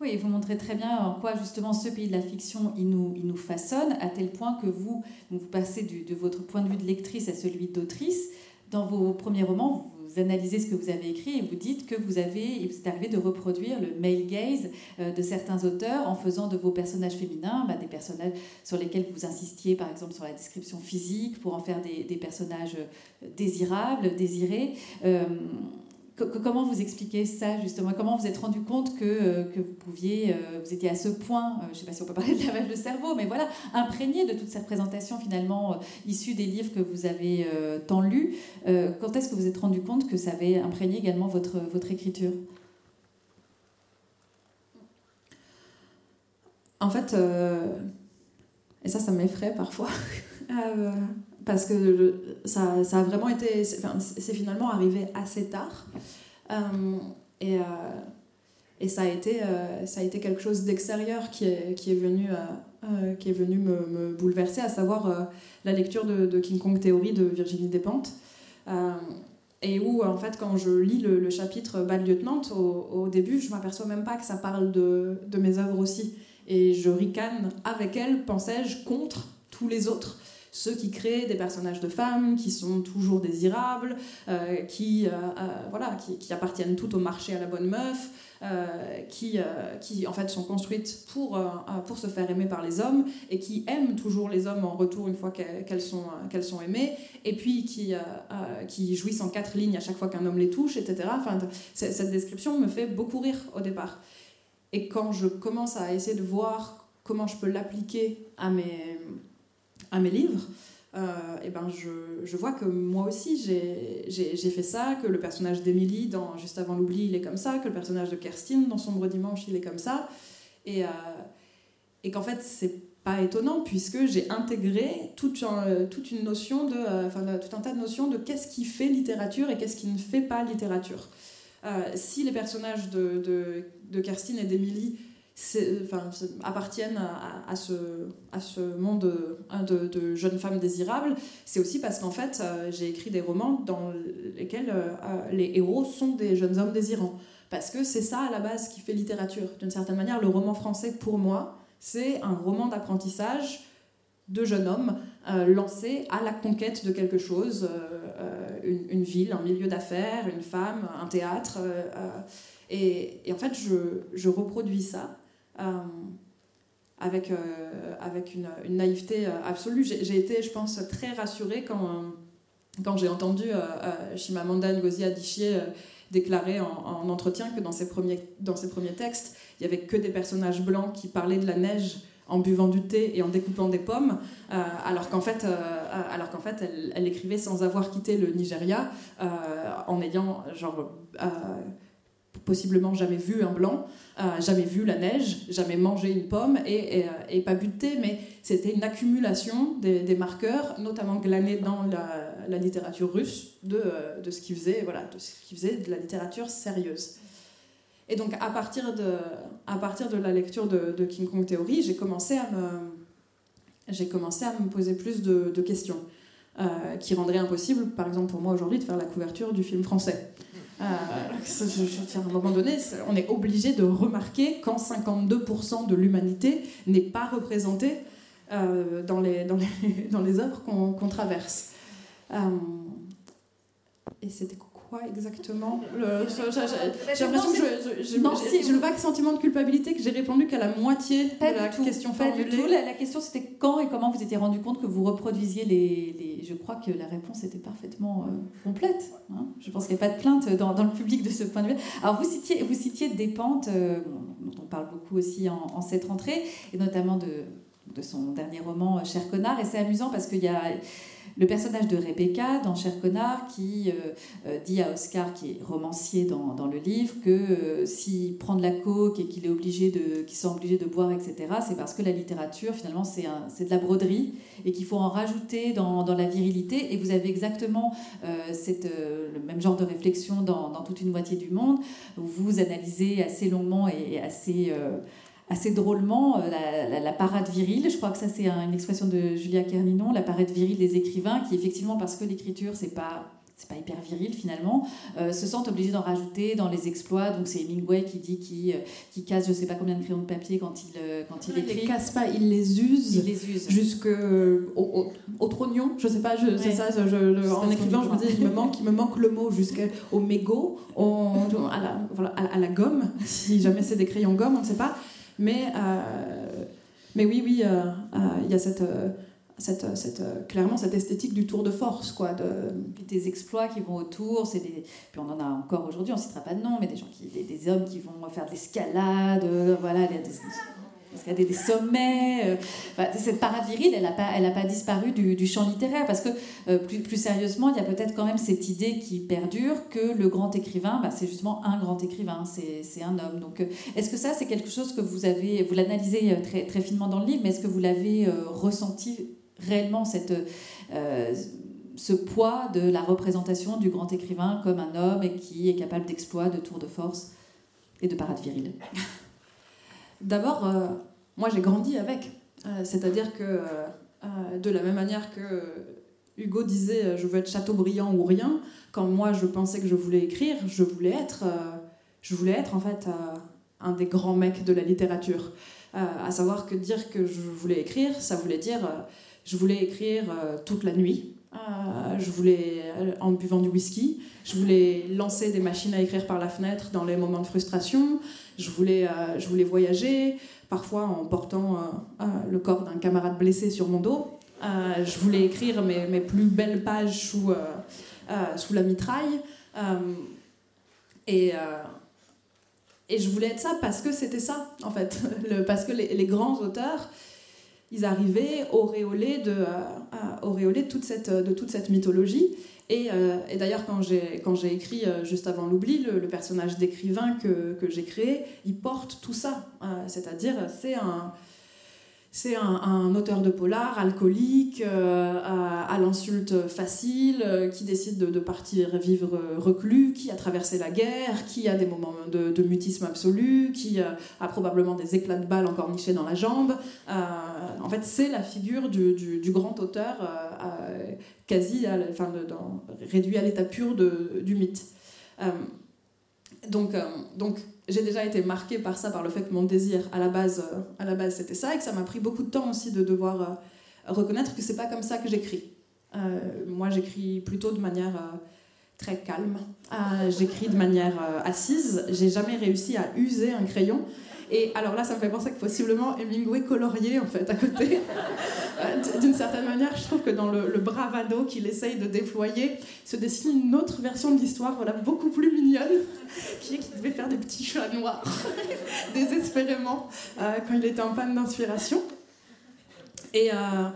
Oui, vous montrez très bien en quoi justement ce pays de la fiction, il nous, il nous façonne, à tel point que vous, vous passez de votre point de vue de lectrice à celui d'autrice. Dans vos premiers romans, vous analysez ce que vous avez écrit et vous dites que vous avez, vous est arrivé de reproduire le male gaze euh, de certains auteurs en faisant de vos personnages féminins bah, des personnages sur lesquels vous insistiez, par exemple sur la description physique, pour en faire des, des personnages euh, désirables, désirés. Euh, comment vous expliquez ça justement? Comment vous êtes rendu compte que, euh, que vous pouviez, euh, vous étiez à ce point, euh, je ne sais pas si on peut parler de lavage de cerveau, mais voilà, imprégné de toute cette présentation finalement issue des livres que vous avez tant lus. quand est-ce que vous êtes rendu compte que ça avait imprégné également votre, votre écriture? En fait, et ça, ça m'effraie parfois. Parce que ça, a vraiment été. C'est finalement arrivé assez tard. Euh, et, euh, et ça, a été, euh, ça a été quelque chose d'extérieur qui est, venu, qui est venu me, bouleverser, à savoir la lecture de, King Kong Theory de Virginie Despentes. et où, en fait, quand je lis le, chapitre Bad Lieutenant, au, début, je m'aperçois même pas que ça parle de mes œuvres aussi. Et je ricane avec elle, pensais-je, contre tous les autres ceux qui créent des personnages de femmes qui sont toujours désirables, euh, qui, euh, euh, voilà, qui, appartiennent toutes au marché à la bonne meuf, qui, qui en fait sont construites pour, pour se faire aimer par les hommes et qui aiment toujours les hommes en retour une fois qu'elles sont, qu'elles sont aimées, et puis qui, qui jouissent en quatre lignes à chaque fois qu'un homme les touche, etc. Enfin, cette description me fait beaucoup rire au départ. Et quand je commence à essayer de voir comment je peux l'appliquer à mes, à mes livres, euh, et ben je, je, vois que moi aussi j'ai fait ça, que le personnage d'Emily dans Juste avant l'oubli il est comme ça, que le personnage de Kerstin dans Sombre Dimanche il est comme ça, et, euh, et qu'en fait c'est pas étonnant puisque j'ai intégré toute, un, toute une notion de, euh, enfin tout un tas de notions de qu'est-ce qui fait littérature et qu'est-ce qui ne fait pas littérature. Euh, si les personnages de, de, de Kerstin et d'Emily enfin, appartiennent à, ce, monde de, de jeunes femmes désirables, c'est aussi parce qu'en fait, euh, j'ai écrit des romans dans lesquels euh, les héros sont des jeunes hommes désirants. Parce que c'est ça à la base qui fait littérature. D'une certaine manière, le roman français, pour moi, c'est un roman d'apprentissage deux jeunes hommes lancés à la conquête de quelque chose, une, ville, un milieu d'affaires, une femme, un théâtre. Et, en fait, je, reproduis ça avec, avec une, naïveté absolue. J'ai été, je pense, très rassurée quand quand j'ai entendu euh, euh, Shimamanda Ngozi Adichie euh, déclarer en, entretien que dans ses, premiers, dans ses premiers textes, il n'y avait que des personnages blancs qui parlaient de la neige en buvant du thé et en découpant des pommes, alors qu'en fait, alors qu'en fait elle, écrivait sans avoir quitté le Nigeria, en ayant genre possiblement jamais vu un blanc, euh, jamais vu la neige, jamais mangé une pomme et, et, pas bu de thé, mais c'était une accumulation des, marqueurs, notamment glanés dans la, littérature russe, de, euh, de ce qui faisait, voilà, de ce qui faisait de la littérature sérieuse. Et donc à partir de, la lecture de, King Kong Theory, j'ai commencé à me, poser plus de, questions. Euh, qui rendraient impossible, par exemple pour moi aujourd'hui, de faire la couverture du film français. Euh, à un moment donné, on est obligé de remarquer quand 52% de l'humanité n'est pas représentée euh, dans, les, dans, les, dans les œuvres qu'on traverse. Euh, et c'était quoi exactement J'ai l'impression que j'ai le vague sentiment de culpabilité que j'ai répondu qu'à la moitié de la question formulée. La, question c'était quand et comment vous étiez rendu compte que vous reproduisiez les. les... Je crois que la réponse était parfaitement euh, complète. Hein. je pense qu'il n'y a pas de plainte dans, dans, le public de ce point de vue. Alors vous citiez, vous citiez des pentes, euh, dont on parle beaucoup aussi en, en, cette rentrée, et notamment de, de son dernier roman Cher connard. Et c'est amusant parce qu'il y a le personnage de Rebecca dans Cher Connard qui euh, euh, dit à Oscar, qui est romancier dans, dans le livre, que euh, s'il prend de la coke et qu'il est obligé de, de boire, etc., c'est parce que la littérature, finalement, c'est, c'est de la broderie et qu'il faut en rajouter dans, dans, la virilité. Et vous avez exactement cette, le même genre de réflexion dans, dans, toute une moitié du monde. Vous analysez assez longuement et assez assez drôlement euh, la, parade virile. Je crois que ça, c'est une expression de Julia Kerninon, la parade virile des écrivains, qui effectivement, parce que l'écriture, c'est pas c'est pas hyper viril finalement, euh, se sentent obligés d'en rajouter dans les exploits. Donc c'est Hemingway qui dit qui, euh, qui casse je sais pas combien de crayons de papier quand il, quand il écrit. Il les casse pas, il les use. Il les use. Jusque au, au, trognon, je sais pas, je, c'est ça, je, en écrivant je me dis il me manque, il me manque le mot jusqu'au mégot, à, la, voilà, à, la gomme, si jamais c'est des crayons gomme, on ne sait pas. Mais, euh, mais oui, oui, euh, euh, il y a cette cette, cette, clairement cette esthétique du tour de force, quoi, de... des exploits qui vont autour, c'est des... puis on en a encore aujourd'hui, on ne citera pas de nom, mais des gens qui, des, hommes qui vont faire de l'escalade, voilà, des, parce qu'il y a des, sommets. Euh, cette parade virile, elle n'a pas, pas disparu du, champ littéraire, parce que euh, plus, plus sérieusement, il y a peut-être quand même cette idée qui perdure que le grand écrivain, bah, c'est justement un grand écrivain, c'est un homme. Donc, euh, est-ce que ça, c'est quelque chose que vous avez, vous l'analysez très, très finement dans le livre, mais est-ce que vous l'avez ressenti réellement, cette ce poids de la représentation du grand écrivain comme un homme et qui est capable d'exploits, de tours de force et de parade virile D'abord, euh, moi j'ai grandi avec. Euh, c'est-à-dire que euh, de la même manière que Hugo disait je veux être Chateaubriand ou rien, quand moi je pensais que je voulais écrire, je voulais être, je voulais être en fait un des grands mecs de la littérature. à savoir que dire que je voulais écrire, ça voulait dire je voulais écrire toute la nuit, je voulais, en buvant du whisky, je voulais lancer des machines à écrire par la fenêtre dans les moments de frustration, je voulais, euh, je voulais voyager, parfois en portant euh, euh, le corps d'un camarade blessé sur mon dos. je voulais écrire mes, mes, plus belles pages sous, sous la mitraille. et, et je voulais être ça parce que c'était ça, en fait. Parce que les, grands auteurs, ils arrivaient auréolés de, auréolés de, toute, cette, de toute cette mythologie. Euh, et, d'ailleurs, quand j'ai écrit euh, juste avant l'oubli, le, personnage d'écrivain que, que j'ai créé, il porte tout ça. Euh, c'est-à-dire, c'est un, c'est un, auteur de polar alcoolique, euh, à, l'insulte facile, euh, qui décide de, partir vivre reclus, qui a traversé la guerre, qui a des moments de, mutisme absolu, qui a probablement des éclats de balles encore nichés dans la jambe. Euh, en fait, c'est la figure du, grand auteur, quasi réduit à l'état pur du mythe. donc j'ai déjà été marquée par ça, par le fait que mon désir à la base, euh, base c'était ça, et que ça m'a pris beaucoup de temps aussi de devoir euh, reconnaître que c'est pas comme ça que j'écris. moi, j'écris plutôt de manière très calme. j'écris de manière assise. J'ai jamais réussi à user un crayon. Et alors là, ça me fait penser que possiblement Hemingway colorié en fait à côté. Euh, d'une certaine manière, je trouve que dans le, bravado qu'il essaye de déployer, se dessine une autre version de l'histoire, voilà, beaucoup plus mignonne, qui est qu'il devait faire des petits chats noirs, désespérément, euh, quand il était en panne d'inspiration. Euh,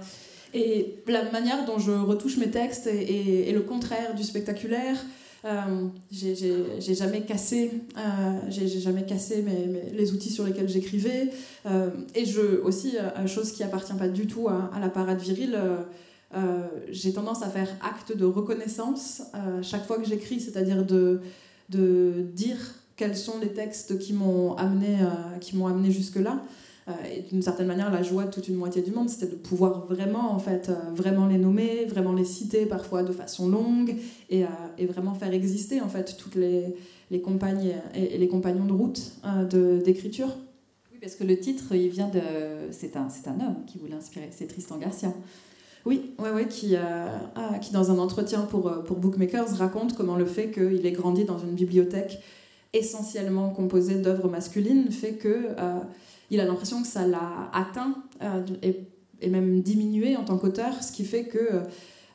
et la manière dont je retouche mes textes est le contraire du spectaculaire. Euh, j'ai jamais cassé, euh, j'ai jamais cassé les outils sur lesquels j'écrivais. Euh, et je, aussi, chose qui appartient pas du tout à, la parade virile, j'ai tendance à faire acte de reconnaissance chaque fois que j'écris, c'est-à-dire de, de dire quels sont les textes qui m'ont amené, qui m'ont amené jusque-là. Euh, et d'une certaine manière, la joie de toute une moitié du monde, c'était de pouvoir vraiment, en fait, euh, vraiment les nommer, vraiment les citer parfois de façon longue et, euh, et vraiment faire exister, en fait, toutes les, les compagnes et, les compagnons de route d'écriture. Oui, parce que le titre, il vient de. C'est un, c'est un homme qui voulait inspirer, c'est Tristan Garcia. Oui, ouais, ouais, qui, qui dans un entretien pour, pour Bookmakers raconte comment le fait qu'il ait grandi dans une bibliothèque essentiellement composée d'œuvres masculines fait que il a l'impression que ça l'a atteint euh, et, même diminué en tant qu'auteur, ce qui fait que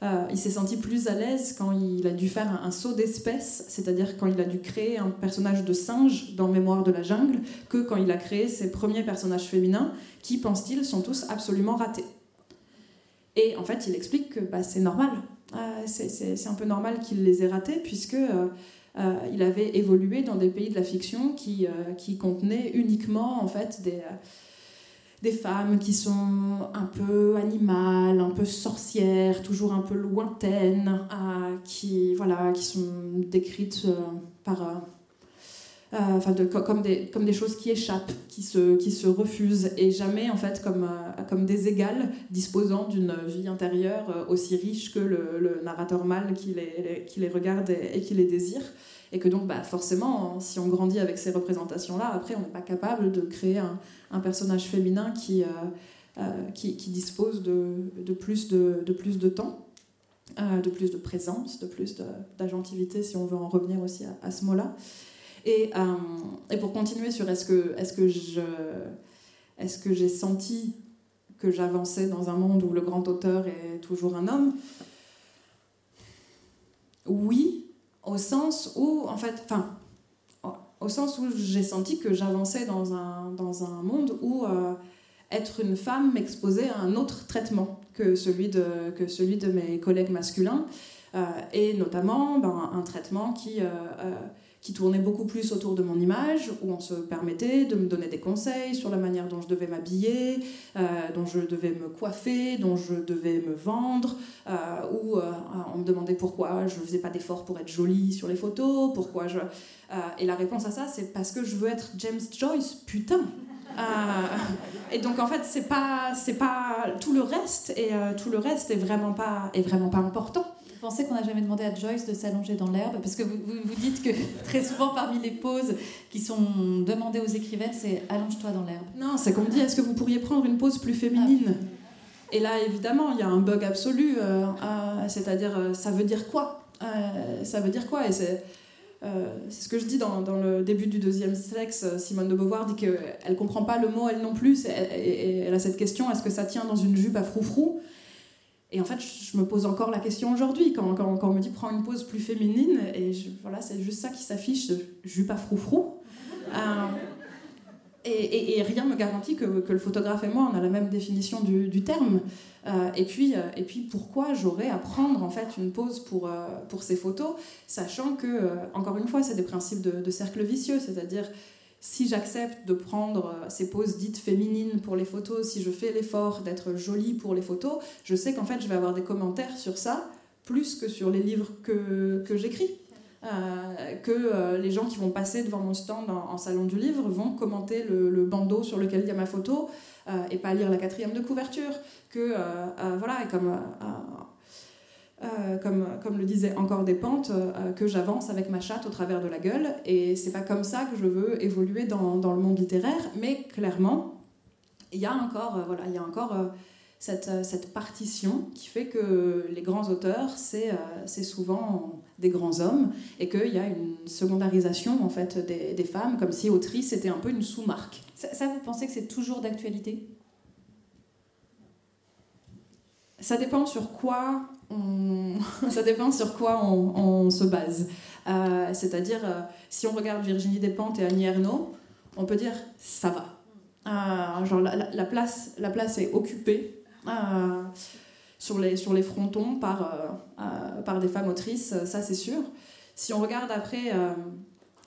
euh, il s'est senti plus à l'aise quand il a dû faire un, saut d'espèce, c'est-à-dire quand il a dû créer un personnage de singe dans Mémoire de la jungle, que quand il a créé ses premiers personnages féminins, qui, pense-t-il, sont tous absolument ratés. Et en fait, il explique que bah, c'est normal. Euh, c'est un peu normal qu'il les ait ratés, puisque euh, il avait évolué dans des pays de la fiction qui, euh, qui contenaient uniquement en fait des, euh, des femmes qui sont un peu animales, un peu sorcières, toujours un peu lointaines, qui, voilà, qui sont décrites par... de, comme, des, choses qui échappent, qui se, refusent, et jamais en fait comme, comme des égales disposant d'une vie intérieure aussi riche que le, narrateur mâle qui les, regarde et qui les désire. Et que donc, bah, forcément, si on grandit avec ces représentations-là, après, on n'est pas capable de créer un, personnage féminin qui, euh, euh, dispose de, plus de, temps, euh, de plus de présence, de plus d'agentivité, si on veut en revenir aussi à, ce mot-là. Et, et, pour continuer sur est-ce que, est que je est-ce que j'ai senti que j'avançais dans un monde où le grand auteur est toujours un homme? Oui, au sens où, en fait, enfin, au sens où j'ai senti que j'avançais dans un, dans un monde où euh, être une femme m'exposait à un autre traitement que celui de, que celui de mes collègues masculins, euh, et notamment ben, un traitement qui, euh, qui tournait beaucoup plus autour de mon image, où on se permettait de me donner des conseils sur la manière dont je devais m'habiller, euh, dont je devais me coiffer, dont je devais me vendre, euh, où euh, on me demandait pourquoi je ne faisais pas d'efforts pour être jolie sur les photos, pourquoi je... et la réponse à ça, c'est parce que je veux être James Joyce, putain. Et donc en fait c'est pas c'est pas tout le reste et tout le reste est vraiment pas est vraiment pas important pensez qu'on n'a jamais demandé à Joyce de s'allonger dans l'herbe Parce que vous, vous, dites que très souvent, parmi les pauses qui sont demandées aux écrivaines, c'est allonge-toi dans l'herbe. Non, c'est qu'on me dit est-ce que vous pourriez prendre une pause plus féminine? Ah. Et là, évidemment, il y a un bug absolu. Euh, c'est-à-dire, euh, ça veut dire quoi? Euh, Ça veut dire quoi? Et c'est. c'est ce que je dis dans, dans, le début du deuxième sexe. Simone de Beauvoir dit qu'elle ne comprend pas le mot, elle non plus. Et, elle a cette question est-ce que ça tient dans une jupe à froufrou? Et en fait, je me pose encore la question aujourd'hui, quand, on me dit prends une pause plus féminine, et voilà, c'est juste ça qui s'affiche, jupe à froufrou. Euh, et, et, rien ne me garantit que, le photographe et moi, on a la même définition du, terme. Euh, et, puis, euh, et puis, pourquoi j'aurais à prendre en fait une pause pour, pour ces photos, sachant que, encore une fois, c'est des principes de, de cercle vicieux, c'est-à-dire si j'accepte de prendre euh, ces poses dites féminines pour les photos, si je fais l'effort d'être jolie pour les photos, je sais qu'en fait je vais avoir des commentaires sur ça plus que sur les livres que, que j'écris. Euh, que euh, les gens qui vont passer devant mon stand en, salon du livre vont commenter le, bandeau sur lequel il y a ma photo et pas lire la quatrième de couverture. Que, voilà, et comme euh, comme, comme le disait encore des pentes, euh, que j'avance avec ma chatte au travers de la gueule. Et c'est pas comme ça que je veux évoluer dans, dans le monde littéraire, mais clairement, il y a encore, euh, voilà, il y a encore cette, cette, partition qui fait que les grands auteurs, c'est souvent des grands hommes et qu'il y a une secondarisation en fait des, des femmes, comme si autrice était un peu une sous-marque. Ça, ça, vous pensez que c'est toujours d'actualité? Ça dépend sur quoi ça dépend sur quoi on, se base. Euh, c'est-à-dire, euh, si on regarde Virginie Despentes et Annie Ernaux, on peut dire ça va. Euh, genre la, place, la place est occupée sur, les, sur les frontons par, par des femmes autrices, ça c'est sûr. Si on regarde après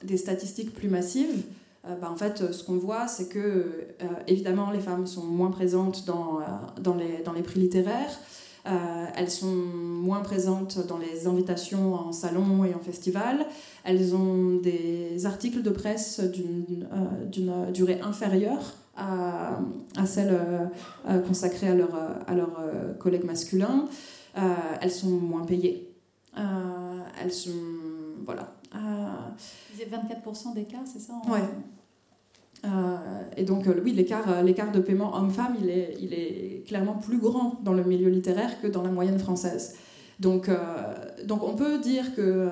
des statistiques plus massives, bah, en fait, ce qu'on voit, c'est que, évidemment, les femmes sont moins présentes dans, dans, les, dans les prix littéraires. Euh, elles sont moins présentes dans les invitations en salon et en festival. Elles ont des articles de presse d'une euh, durée inférieure à, à celle euh, consacrée à leurs à leur, collègues masculins. elles sont moins payées. elles sont. Voilà. Vous 24% d'écart, c'est ça Ouais. Euh, et donc, euh, oui, l'écart, euh, l'écart de paiement homme-femme, il est, clairement plus grand dans le milieu littéraire que dans la moyenne française. Donc, on peut dire que,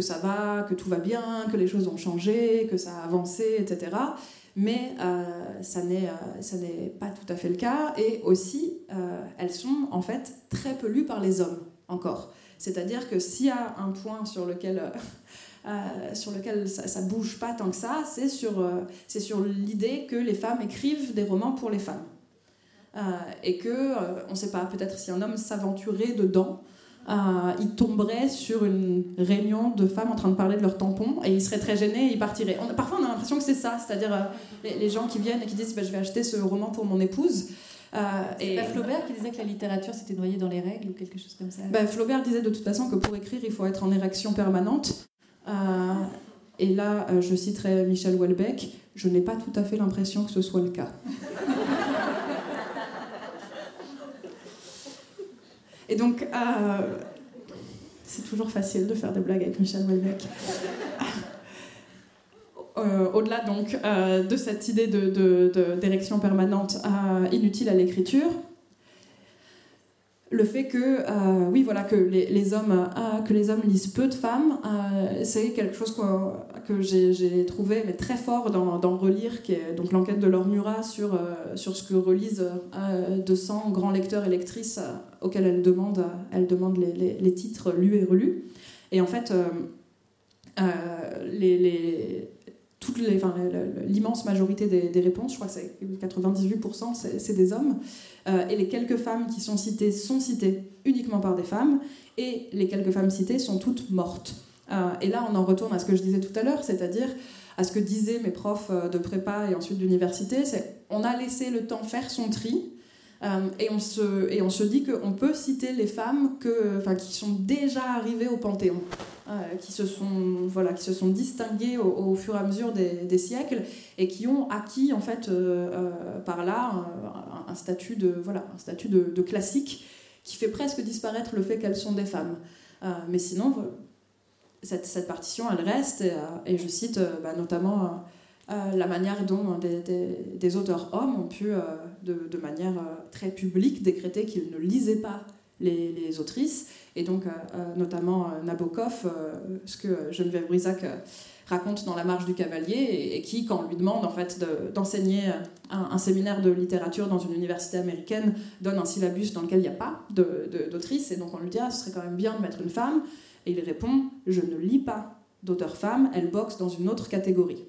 ça va, que tout va bien, que les choses ont changé, que ça a avancé, etc. Mais ça, n'est, ça n'est pas tout à fait le cas. Et aussi, elles sont en fait très peu lues par les hommes encore. C'est-à-dire que s'il y a un point sur lequel euh, sur lequel ça, ne bouge pas tant que ça, c'est sur, euh, c'est sur l'idée que les femmes écrivent des romans pour les femmes. Euh, et que, on ne sait pas, peut-être si un homme s'aventurait dedans, il tomberait sur une réunion de femmes en train de parler de leur tampon et il serait très gêné et il partirait. parfois on a l'impression que c'est ça, c'est-à-dire les, gens qui viennent et qui disent bah, je vais acheter ce roman pour mon épouse. pas Flaubert qui disait que la littérature s'était noyée dans les règles ou quelque chose comme ça? Bah, Flaubert disait de toute façon que pour écrire il faut être en érection permanente et là, euh, je citerai Michel Houellebecq, je n'ai pas tout à fait l'impression que ce soit le cas. Et donc, euh, c'est toujours facile de faire des blagues avec Michel Houellebecq. Au-delà donc de cette idée d'érection de, permanente inutile à l'écriture, le fait que euh, oui voilà que les, hommes euh, que les hommes lisent peu de femmes euh, c'est quelque chose que, j'ai trouvé très fort dans, relire qui est donc l'enquête de Laure Murat sur ce que relisent 200 grands lecteurs et lectrices auxquels elle demande les, titres lus et relus. Et en fait les, toute l'immense majorité des, des, réponses, je crois que c'est 98%, c'est des hommes. Euh, et les quelques femmes qui sont citées sont citées uniquement par des femmes, et les quelques femmes citées sont toutes mortes. Euh, et là, on en retourne à ce que je disais tout à l'heure, c'est-à-dire à ce que disaient mes profs euh, de prépa et ensuite d'université, c'est on a laissé le temps faire son tri, et, on se, et on se dit qu'on peut citer les femmes que, qui sont déjà arrivées au Panthéon, qui, se sont, voilà, qui se sont distinguées au, fur et à mesure des, siècles et qui ont acquis en fait, par là un statut de, voilà, un statut de, classique qui fait presque disparaître le fait qu'elles sont des femmes. Euh, mais sinon, cette, cette, partition, elle reste, et, euh, je cite euh, bah, notamment la manière dont des, des, auteurs hommes ont pu, de, de, manière très publique, décréter qu'ils ne lisaient pas les, autrices, et donc notamment Nabokov, ce que Geneviève Brisac raconte dans La marche du cavalier et, qui, quand on lui demande en fait d'enseigner un, séminaire de littérature dans une université américaine, donne un syllabus dans lequel il n'y a pas d'autrice. Et donc on lui dit ah, ce serait quand même bien de mettre une femme. Et il répond je ne lis pas d'auteur femme, elle boxe dans une autre catégorie.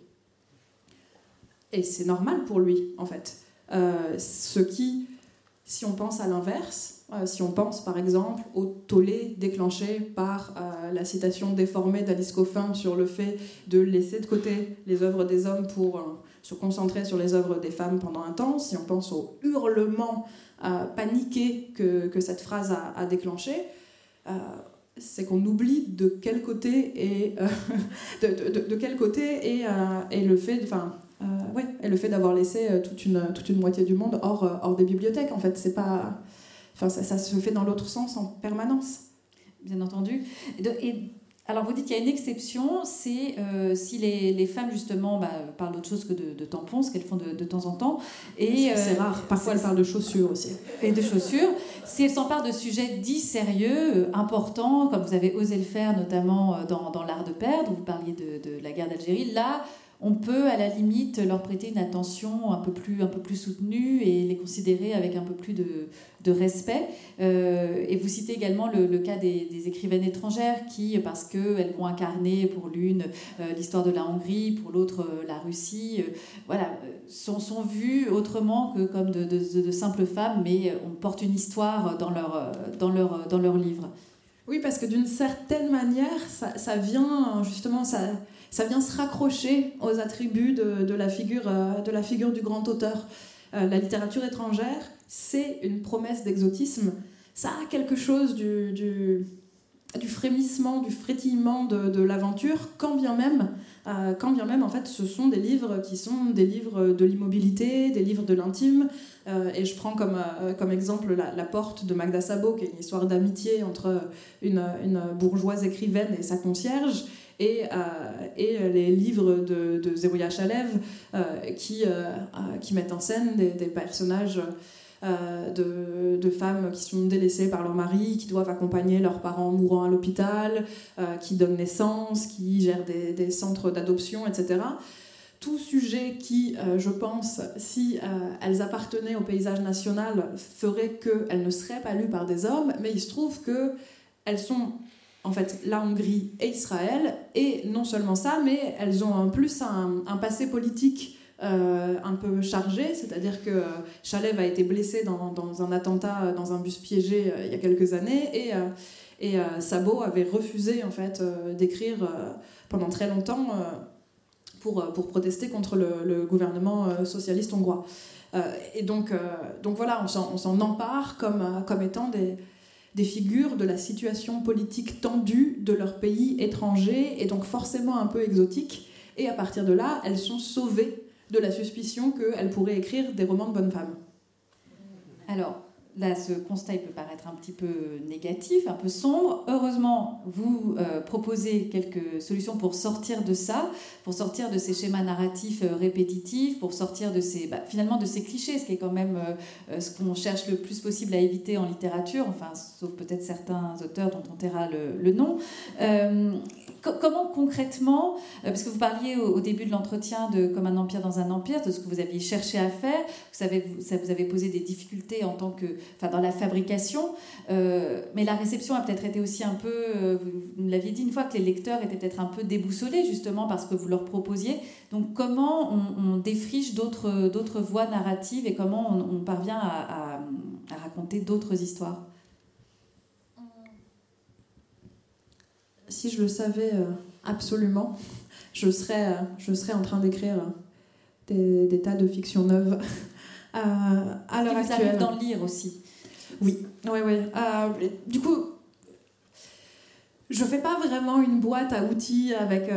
Et c'est normal pour lui, en fait. Euh, ce qui, si on pense à l'inverse, euh, si on pense par exemple au tollé déclenché par euh, la citation déformée d'Alice Coffin sur le fait de laisser de côté les œuvres des hommes pour se concentrer sur les œuvres des femmes pendant un temps, si on pense au hurlement paniqué que, cette phrase a, déclenché, c'est qu'on oublie de quel côté et de, quel côté et le fait, enfin, ouais, et le fait d'avoir laissé toute une, toute une moitié du monde hors, hors des bibliothèques. En fait, c'est pas ça, se fait dans l'autre sens en permanence. Bien entendu. Et, Alors vous dites qu'il y a une exception, c'est euh, si les, les, femmes justement bah, parlent d'autre chose que de, tampons, ce qu'elles font de, de, temps en temps. Et c'est euh, rare. Parfois elles parlent de chaussures aussi. Et de chaussures. Si elles s'emparent de sujets dits sérieux, euh, importants, comme vous avez osé le faire notamment dans, dans l'art de perdre, vous parliez de, de la guerre d'Algérie, là on peut à la limite leur prêter une attention un peu plus, un peu plus soutenue et les considérer avec un peu plus de, respect. Euh, et vous citez également le, cas des, écrivaines étrangères qui, parce qu'elles vont incarner pour l'une euh, l'histoire de la Hongrie, pour l'autre euh, la Russie, voilà, sont, sont vues autrement que comme de, simples femmes, mais on porte une histoire dans leur, dans leur, dans livre. Oui, parce que d'une certaine manière, ça, ça vient justement... ça ça vient se raccrocher aux attributs de, la, figure, euh, la figure du grand auteur. Euh, la littérature étrangère, c'est une promesse d'exotisme. Ça a quelque chose du, frémissement, du frétillement de, l'aventure, quand bien même, euh, quand bien même, en fait, ce sont des livres qui sont des livres de l'immobilité, des livres de l'intime. et je prends comme, exemple la, Porte de Magda Sabo, qui est une histoire d'amitié entre une bourgeoise écrivaine et sa concierge et, euh, et les livres de, de Zerouya Chalev euh, qui, euh, qui mettent en scène des, personnages de, femmes qui sont délaissées par leur mari, qui doivent accompagner leurs parents mourants à l'hôpital, qui donnent naissance, qui gèrent des, des centres d'adoption, etc tout sujet qui, je pense, si elles appartenaient au paysage national, ferait qu'elles ne seraient pas lues par des hommes, mais il se trouve qu'elles sont en fait la Hongrie et Israël. Et non seulement ça, mais elles ont en plus un, passé politique euh, un peu chargé, c'est-à-dire que Chalev a été blessé dans, un attentat, euh, dans un bus piégé euh, il y a quelques années, et, et Sabo avait refusé en fait d'écrire pendant très longtemps pour, pour protester contre le, gouvernement socialiste hongrois. et donc, donc voilà, on s'en empare comme, comme étant des, des figures de la situation politique tendue de leur pays étranger et donc forcément un peu exotique. Et à partir de là, elles sont sauvées de la suspicion qu'elles pourraient écrire des romans de bonnes femmes. Alors, Là, ce constat peut paraître un petit peu négatif, un peu sombre. Heureusement, vous euh, proposez quelques solutions pour sortir de ça, pour sortir de ces schémas narratifs euh, répétitifs, pour sortir de ces, bah, finalement de ces clichés, ce qui est quand même euh, ce qu'on cherche le plus possible à éviter en littérature, enfin, sauf peut-être certains auteurs dont on taira le, nom comment concrètement, euh, parce que vous parliez au, début de l'entretien de comme un empire dans un empire, de ce que vous aviez cherché à faire, vous savez, ça vous avez posé des difficultés en tant que, enfin, dans la fabrication, euh, mais la réception a peut-être été aussi un peu, euh, vous, me l'aviez dit une fois, que les lecteurs étaient peut-être un peu déboussolés justement parce que vous leur proposiez. Donc comment on, défriche d'autres, d'autres voies narratives et comment on, parvient à raconter d'autres histoires? Si je le savais euh, absolument, je serais, euh, je serais en train d'écrire des, des, tas de fictions neuves à l'heure actuelle. dans le lire aussi? Oui, oui, oui. Euh, du coup, je fais pas vraiment une boîte à outils avec,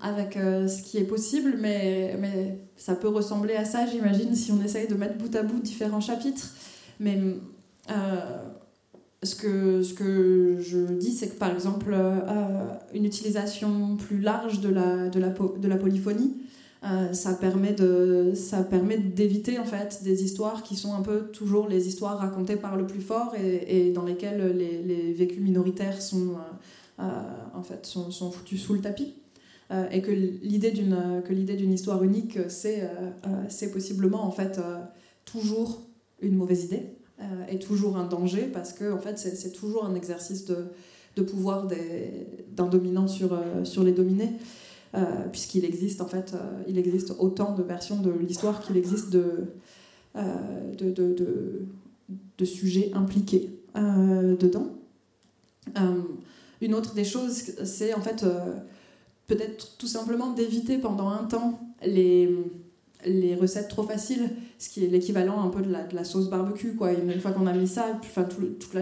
avec ce qui est possible, mais, mais ça peut ressembler à ça, j'imagine, si on essaye de mettre bout à bout différents chapitres. Mais ce que, je dis, c'est que par exemple, euh, une utilisation plus large de la, polyphonie, euh, ça permet d'éviter en fait des histoires qui sont un peu toujours les histoires racontées par le plus fort et, dans lesquelles les, vécus minoritaires sont euh, foutus sous le tapis. Et que l'idée d'une histoire unique c'est c'est possiblement en fait toujours une mauvaise idée. euh, est toujours un danger parce que en fait, c'est toujours un exercice de, de pouvoir d'un dominant sur, euh, sur les dominés. Euh, puisqu'il existe en fait il existe autant de versions de l'histoire qu'il existe de, de, de, de, sujets impliqués dedans. une autre des choses, c'est en fait peut-être tout simplement d'éviter pendant un temps les, les recettes trop faciles, ce qui est l'équivalent un peu de la, la, sauce barbecue. Quoi. Une, fois qu'on a mis ça, tout,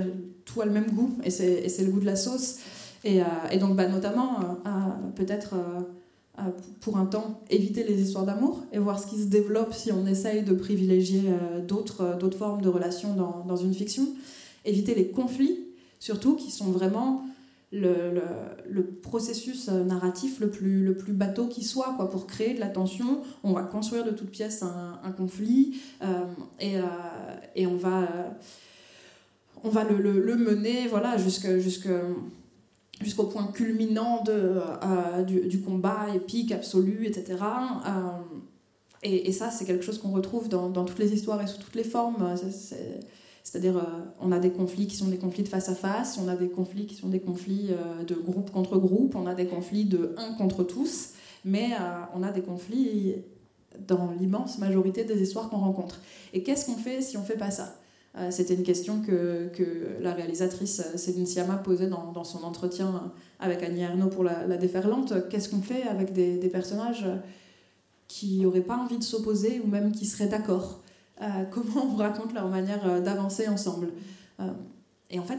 tout, a le même goût, et c'est le goût de la sauce. Et, euh, donc, bah, notamment, euh, peut-être euh, pour un temps, éviter les histoires d'amour et voir ce qui se développe si on essaye de privilégier d'autres formes de relations dans, une fiction. Éviter les conflits, surtout, qui sont vraiment le, le, processus narratif le plus, le plus bateau qui soit, quoi, pour créer de la tension. On va construire de toutes pièces un, conflit et, et, on va, on va le, le, mener voilà, jusqu'au point culminant de, euh, du, combat épique, absolu, etc. Euh, et, ça, c'est quelque chose qu'on retrouve dans, dans, toutes les histoires et sous toutes les formes. C'est-à-dire, euh, on a des conflits qui sont des conflits de face à face, on a des conflits qui sont des conflits de groupe contre groupe, on a des conflits de un contre tous, mais on a des conflits dans l'immense majorité des histoires qu'on rencontre. Et qu'est-ce qu'on fait si on fait pas ça? Euh, c'était une question que, la réalisatrice euh, Céline Sciamma posait dans, son entretien avec Annie Ernaux pour la, déferlante. Qu'est-ce qu'on fait avec des, personnages qui n'auraient pas envie de s'opposer ou même qui seraient d'accord? euh, Comment on raconte leur manière d'avancer ensemble Et en fait,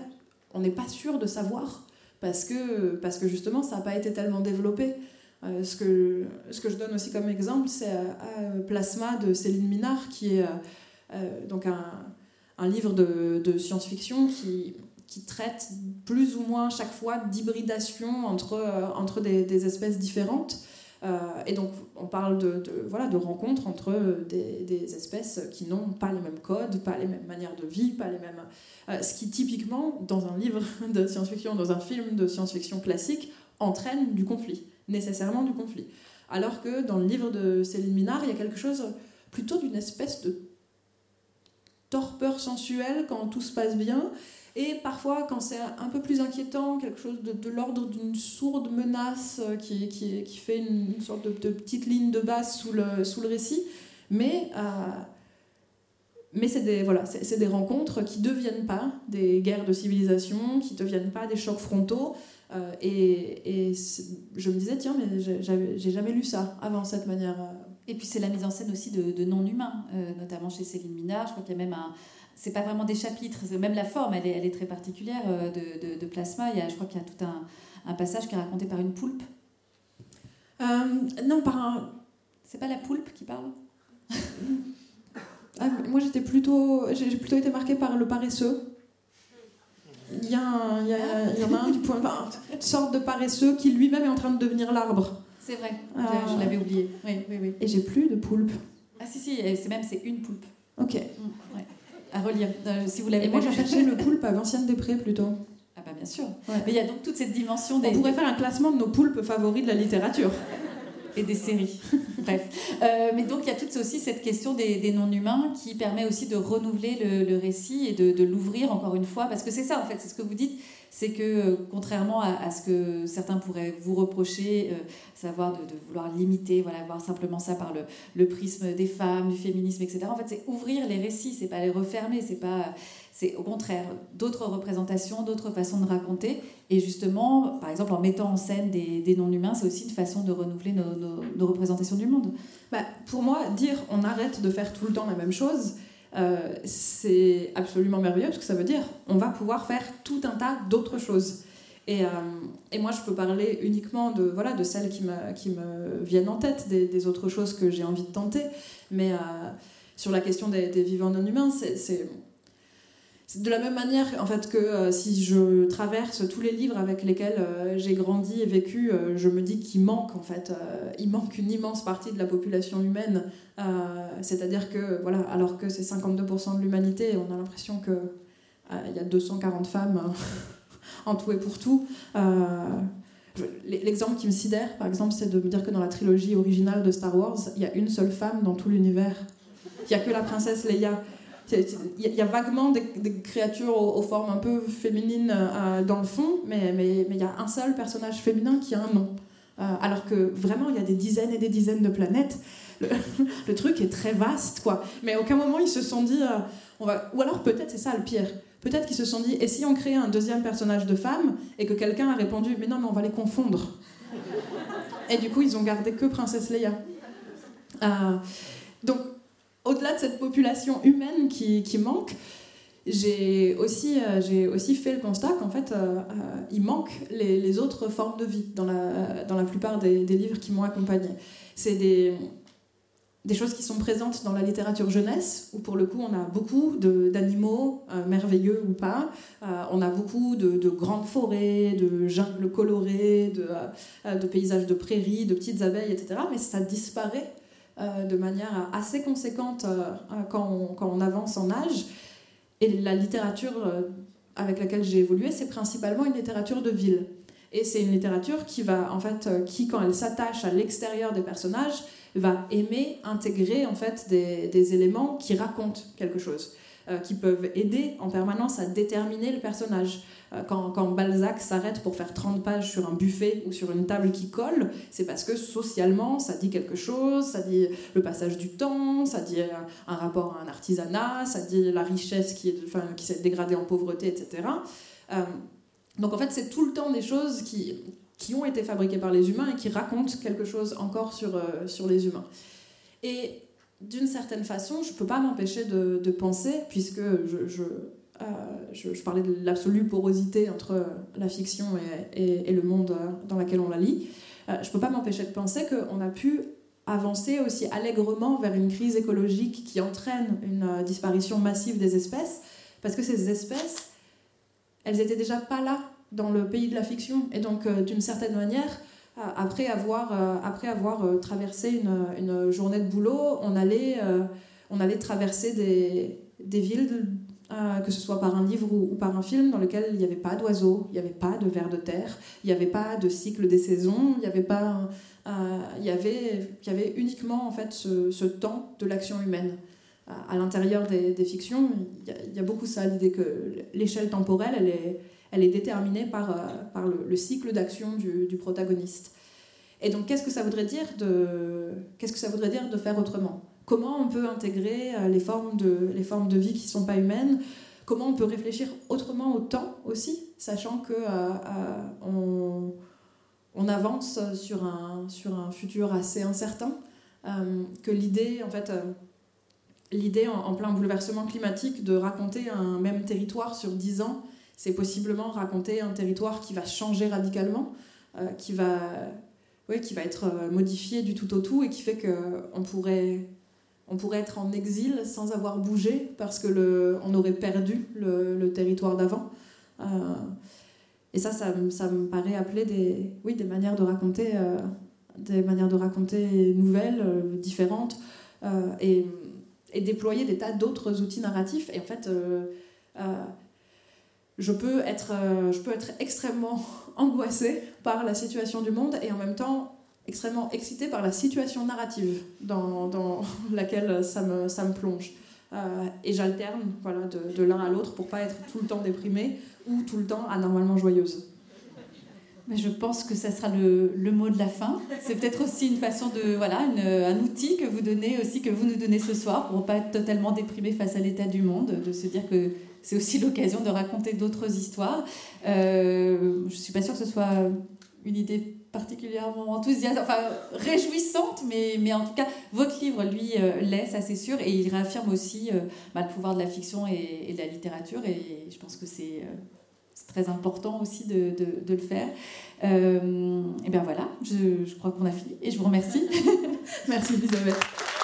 on n'est pas sûr de savoir parce que, parce que justement, ça n'a pas été tellement développé. ce, que, ce que je donne aussi comme exemple, c'est Plasma de Céline Minard, qui est donc un, livre de, science-fiction qui, qui, traite plus ou moins chaque fois d'hybridation entre, euh, entre des, espèces différentes. Euh, et donc, on parle de, voilà, de rencontres entre des, espèces qui n'ont pas les mêmes codes, pas les mêmes manières de vie, pas les mêmes. Euh, ce qui, typiquement, dans un livre de science-fiction, dans un film de science-fiction classique, entraîne du conflit, nécessairement du conflit. Alors que dans le livre de Céline Minard, il y a quelque chose plutôt d'une espèce de torpeur sensuelle quand tout se passe bien, et parfois quand c'est un peu plus inquiétant, quelque chose de, l'ordre d'une sourde menace euh, qui, qui, fait une, sorte de, petite ligne de base sous le, sous le récit. Mais, euh, mais c'est des, voilà, des rencontres qui ne deviennent pas des guerres de civilisation, qui ne deviennent pas des chocs frontaux. Euh, et, et je me disais, tiens, mais j'ai jamais lu ça avant cette manière et puis c'est la mise en scène aussi de, non-humains, notamment chez Céline Minard. Je crois qu'il y a même un. C'est pas vraiment des chapitres, même la forme, elle est, elle est très particulière euh, de, de, Plasma. Il y a, je crois qu'il y a tout un, un, passage qui est raconté par une poulpe. Euh, non, par un. C'est pas la poulpe qui parle ah, Moi j'étais plutôt. J'ai plutôt été marquée par le paresseux. Il y, a il, y a, il y en a un du point. Enfin, une sorte de paresseux qui lui-même est en train de devenir l'arbre. C'est vrai, ah. je l'avais oublié. Oui, oui, oui. Et j'ai plus de poulpe. Ah si, si, c'est même c'est une poulpe. Ok. Mm, à relire, euh, si vous l'avez Et moi, j'ai cherché le poulpe à Vinciane Després plutôt. Ah bah bien sûr. Mais il y a donc toute cette dimension des... On pourrait faire un classement de nos poulpes favoris de la littérature. Et des séries. Bref. Euh, mais donc il y a toute aussi cette question des, non-humains qui permet aussi de renouveler le, récit et de, de l'ouvrir encore une fois. Parce que c'est ça en fait, c'est ce que vous dites c'est que euh, contrairement à, ce que certains pourraient vous reprocher, euh, savoir de, vouloir limiter, voilà, voir simplement ça par le, prisme des femmes, du féminisme, etc. En fait, c'est ouvrir les récits, c'est pas les refermer, c'est pas, c'est au contraire d'autres représentations, d'autres façons de raconter. Et justement, par exemple, en mettant en scène des, non-humains, c'est aussi une façon de renouveler nos, représentations du monde. Bah, pour moi, dire on arrête de faire tout le temps la même chose, euh, c'est absolument merveilleux parce que ça veut dire on va pouvoir faire tout un tas d'autres choses. Et, euh, moi, je peux parler uniquement de, voilà, de celles qui me, qui me viennent en tête, des, autres choses que j'ai envie de tenter. Mais euh, sur la question des, des vivants non humains, c'est de la même manière en fait que euh, si je traverse tous les livres avec lesquels euh, j'ai grandi et vécu, euh, je me dis qu'il manque en fait, il manque une immense partie de la population humaine. C'est-à-dire que voilà, alors que c'est 52% de l'humanité, on a l'impression que il y a 240 femmes en tout et pour tout. L'exemple qui me sidère, par exemple, c'est de me dire que dans la trilogie originale de Star Wars, il y a une seule femme dans tout l'univers. Il n'y a que la princesse Leia. Il y, a vaguement des, créatures aux, formes un peu féminines euh, dans le fond, mais il mais, y a un seul personnage féminin qui a un nom. Euh, alors que vraiment, il y a des dizaines et des dizaines de planètes. Le, truc est très vaste, quoi. Mais à aucun moment, ils se sont dit... Euh, on va... Ou alors, peut-être, c'est ça le pire. Peut-être qu'ils se sont dit, et si on créait un deuxième personnage de femme, et que quelqu'un a répondu, mais non, mais on va les confondre. Et du coup, ils ont gardé que Princesse Leia. donc, au-delà de cette population humaine qui, manque, j'ai aussi, euh, aussi fait le constat qu'en fait, euh, euh, il manque les, autres formes de vie dans la, dans la plupart des, livres qui m'ont accompagnée. C'est des, des choses qui sont présentes dans la littérature jeunesse, où pour le coup on a beaucoup d'animaux, merveilleux ou pas, on a beaucoup de, grandes forêts, de jungles colorés, de, de, paysages de prairies, de petites abeilles, etc. Mais ça disparaît de manière assez conséquente quand on, quand, on, avance en âge. Et la littérature avec laquelle j'ai évolué, c'est principalement une littérature de ville. Et c'est une littérature qui va, en fait, qui, quand elle s'attache à l'extérieur des personnages, va aimer intégrer en fait des, éléments qui racontent quelque chose, euh, qui peuvent aider en permanence à déterminer le personnage. Euh, quand, Balzac s'arrête pour faire 30 pages sur un buffet ou sur une table qui colle, c'est parce que socialement, ça dit quelque chose, ça dit le passage du temps, ça dit un, rapport à un artisanat, ça dit la richesse qui, qui s'est dégradée en pauvreté, etc. Euh, donc en fait, c'est tout le temps des choses qui, qui ont été fabriqués par les humains et qui racontent quelque chose encore sur, euh, sur les humains. Et d'une certaine façon, je ne peux pas m'empêcher de, penser, puisque je, euh, je, parlais de l'absolue porosité entre la fiction et, le monde dans lequel on la lit, euh, je ne peux pas m'empêcher de penser qu'on a pu avancer aussi allègrement vers une crise écologique qui entraîne une disparition massive des espèces, parce que ces espèces, elles n'étaient déjà pas là dans le pays de la fiction. Et donc, euh, d'une certaine manière, euh, après avoir, euh, traversé une, journée de boulot, on allait, on allait traverser des, des villes, que ce soit par un livre ou, par un film, dans lequel il n'y avait pas d'oiseaux, il n'y avait pas de vers de terre, il n'y avait pas de cycle des saisons, il n'y avait pas... il, y avait, il y avait uniquement en fait ce, temps de l'action humaine. À l'intérieur des, fictions, il y, a, il y a beaucoup ça, l'idée que l'échelle temporelle, elle est, elle est déterminée par, euh, par le, cycle d'action du, du, protagoniste. Et donc, qu'est-ce que ça voudrait dire de, qu'est-ce que ça voudrait dire de faire autrement? Comment on peut intégrer euh, les formes de, vie qui ne sont pas humaines Comment on peut réfléchir autrement au temps aussi, sachant que euh, on, on, avance sur un, futur assez incertain, que l'idée, en fait, l'idée en, plein bouleversement climatique de raconter un même territoire sur 10 ans, c'est possiblement raconter un territoire qui va changer radicalement, euh, qui, va, qui va être euh, modifié du tout au tout et qui fait qu'on pourrait, on pourrait être en exil sans avoir bougé parce que on aurait perdu le, territoire d'avant. Euh, et ça, ça, me paraît appeler des, oui, des manières de raconter, des manières de raconter nouvelles, différentes, et, et, déployer des tas d'autres outils narratifs. Et en fait, je peux être, euh, je peux être extrêmement angoissée par la situation du monde et en même temps extrêmement excitée par la situation narrative dans, laquelle ça me, ça me plonge. Euh, et j'alterne voilà, de, l'un à l'autre pour pas être tout le temps déprimée ou tout le temps anormalement joyeuse. Mais je pense que ça sera le, le mot de la fin. C'est peut-être aussi une façon de voilà un outil que vous donnez aussi que vous nous donnez ce soir pour ne pas être totalement déprimé face à l'état du monde, de se dire que c'est aussi l'occasion de raconter d'autres histoires. Euh, je suis pas sûre que ce soit une idée particulièrement enthousiaste, enfin réjouissante, mais, mais en tout cas, votre livre, lui, euh, l'est, ça c'est sûr, et il réaffirme aussi euh, bah, le pouvoir de la fiction et, de la littérature, et je pense que c'est très important aussi de, de, de le faire. et bien voilà, je, je crois qu'on a fini, et je vous remercie. Merci Elisabeth.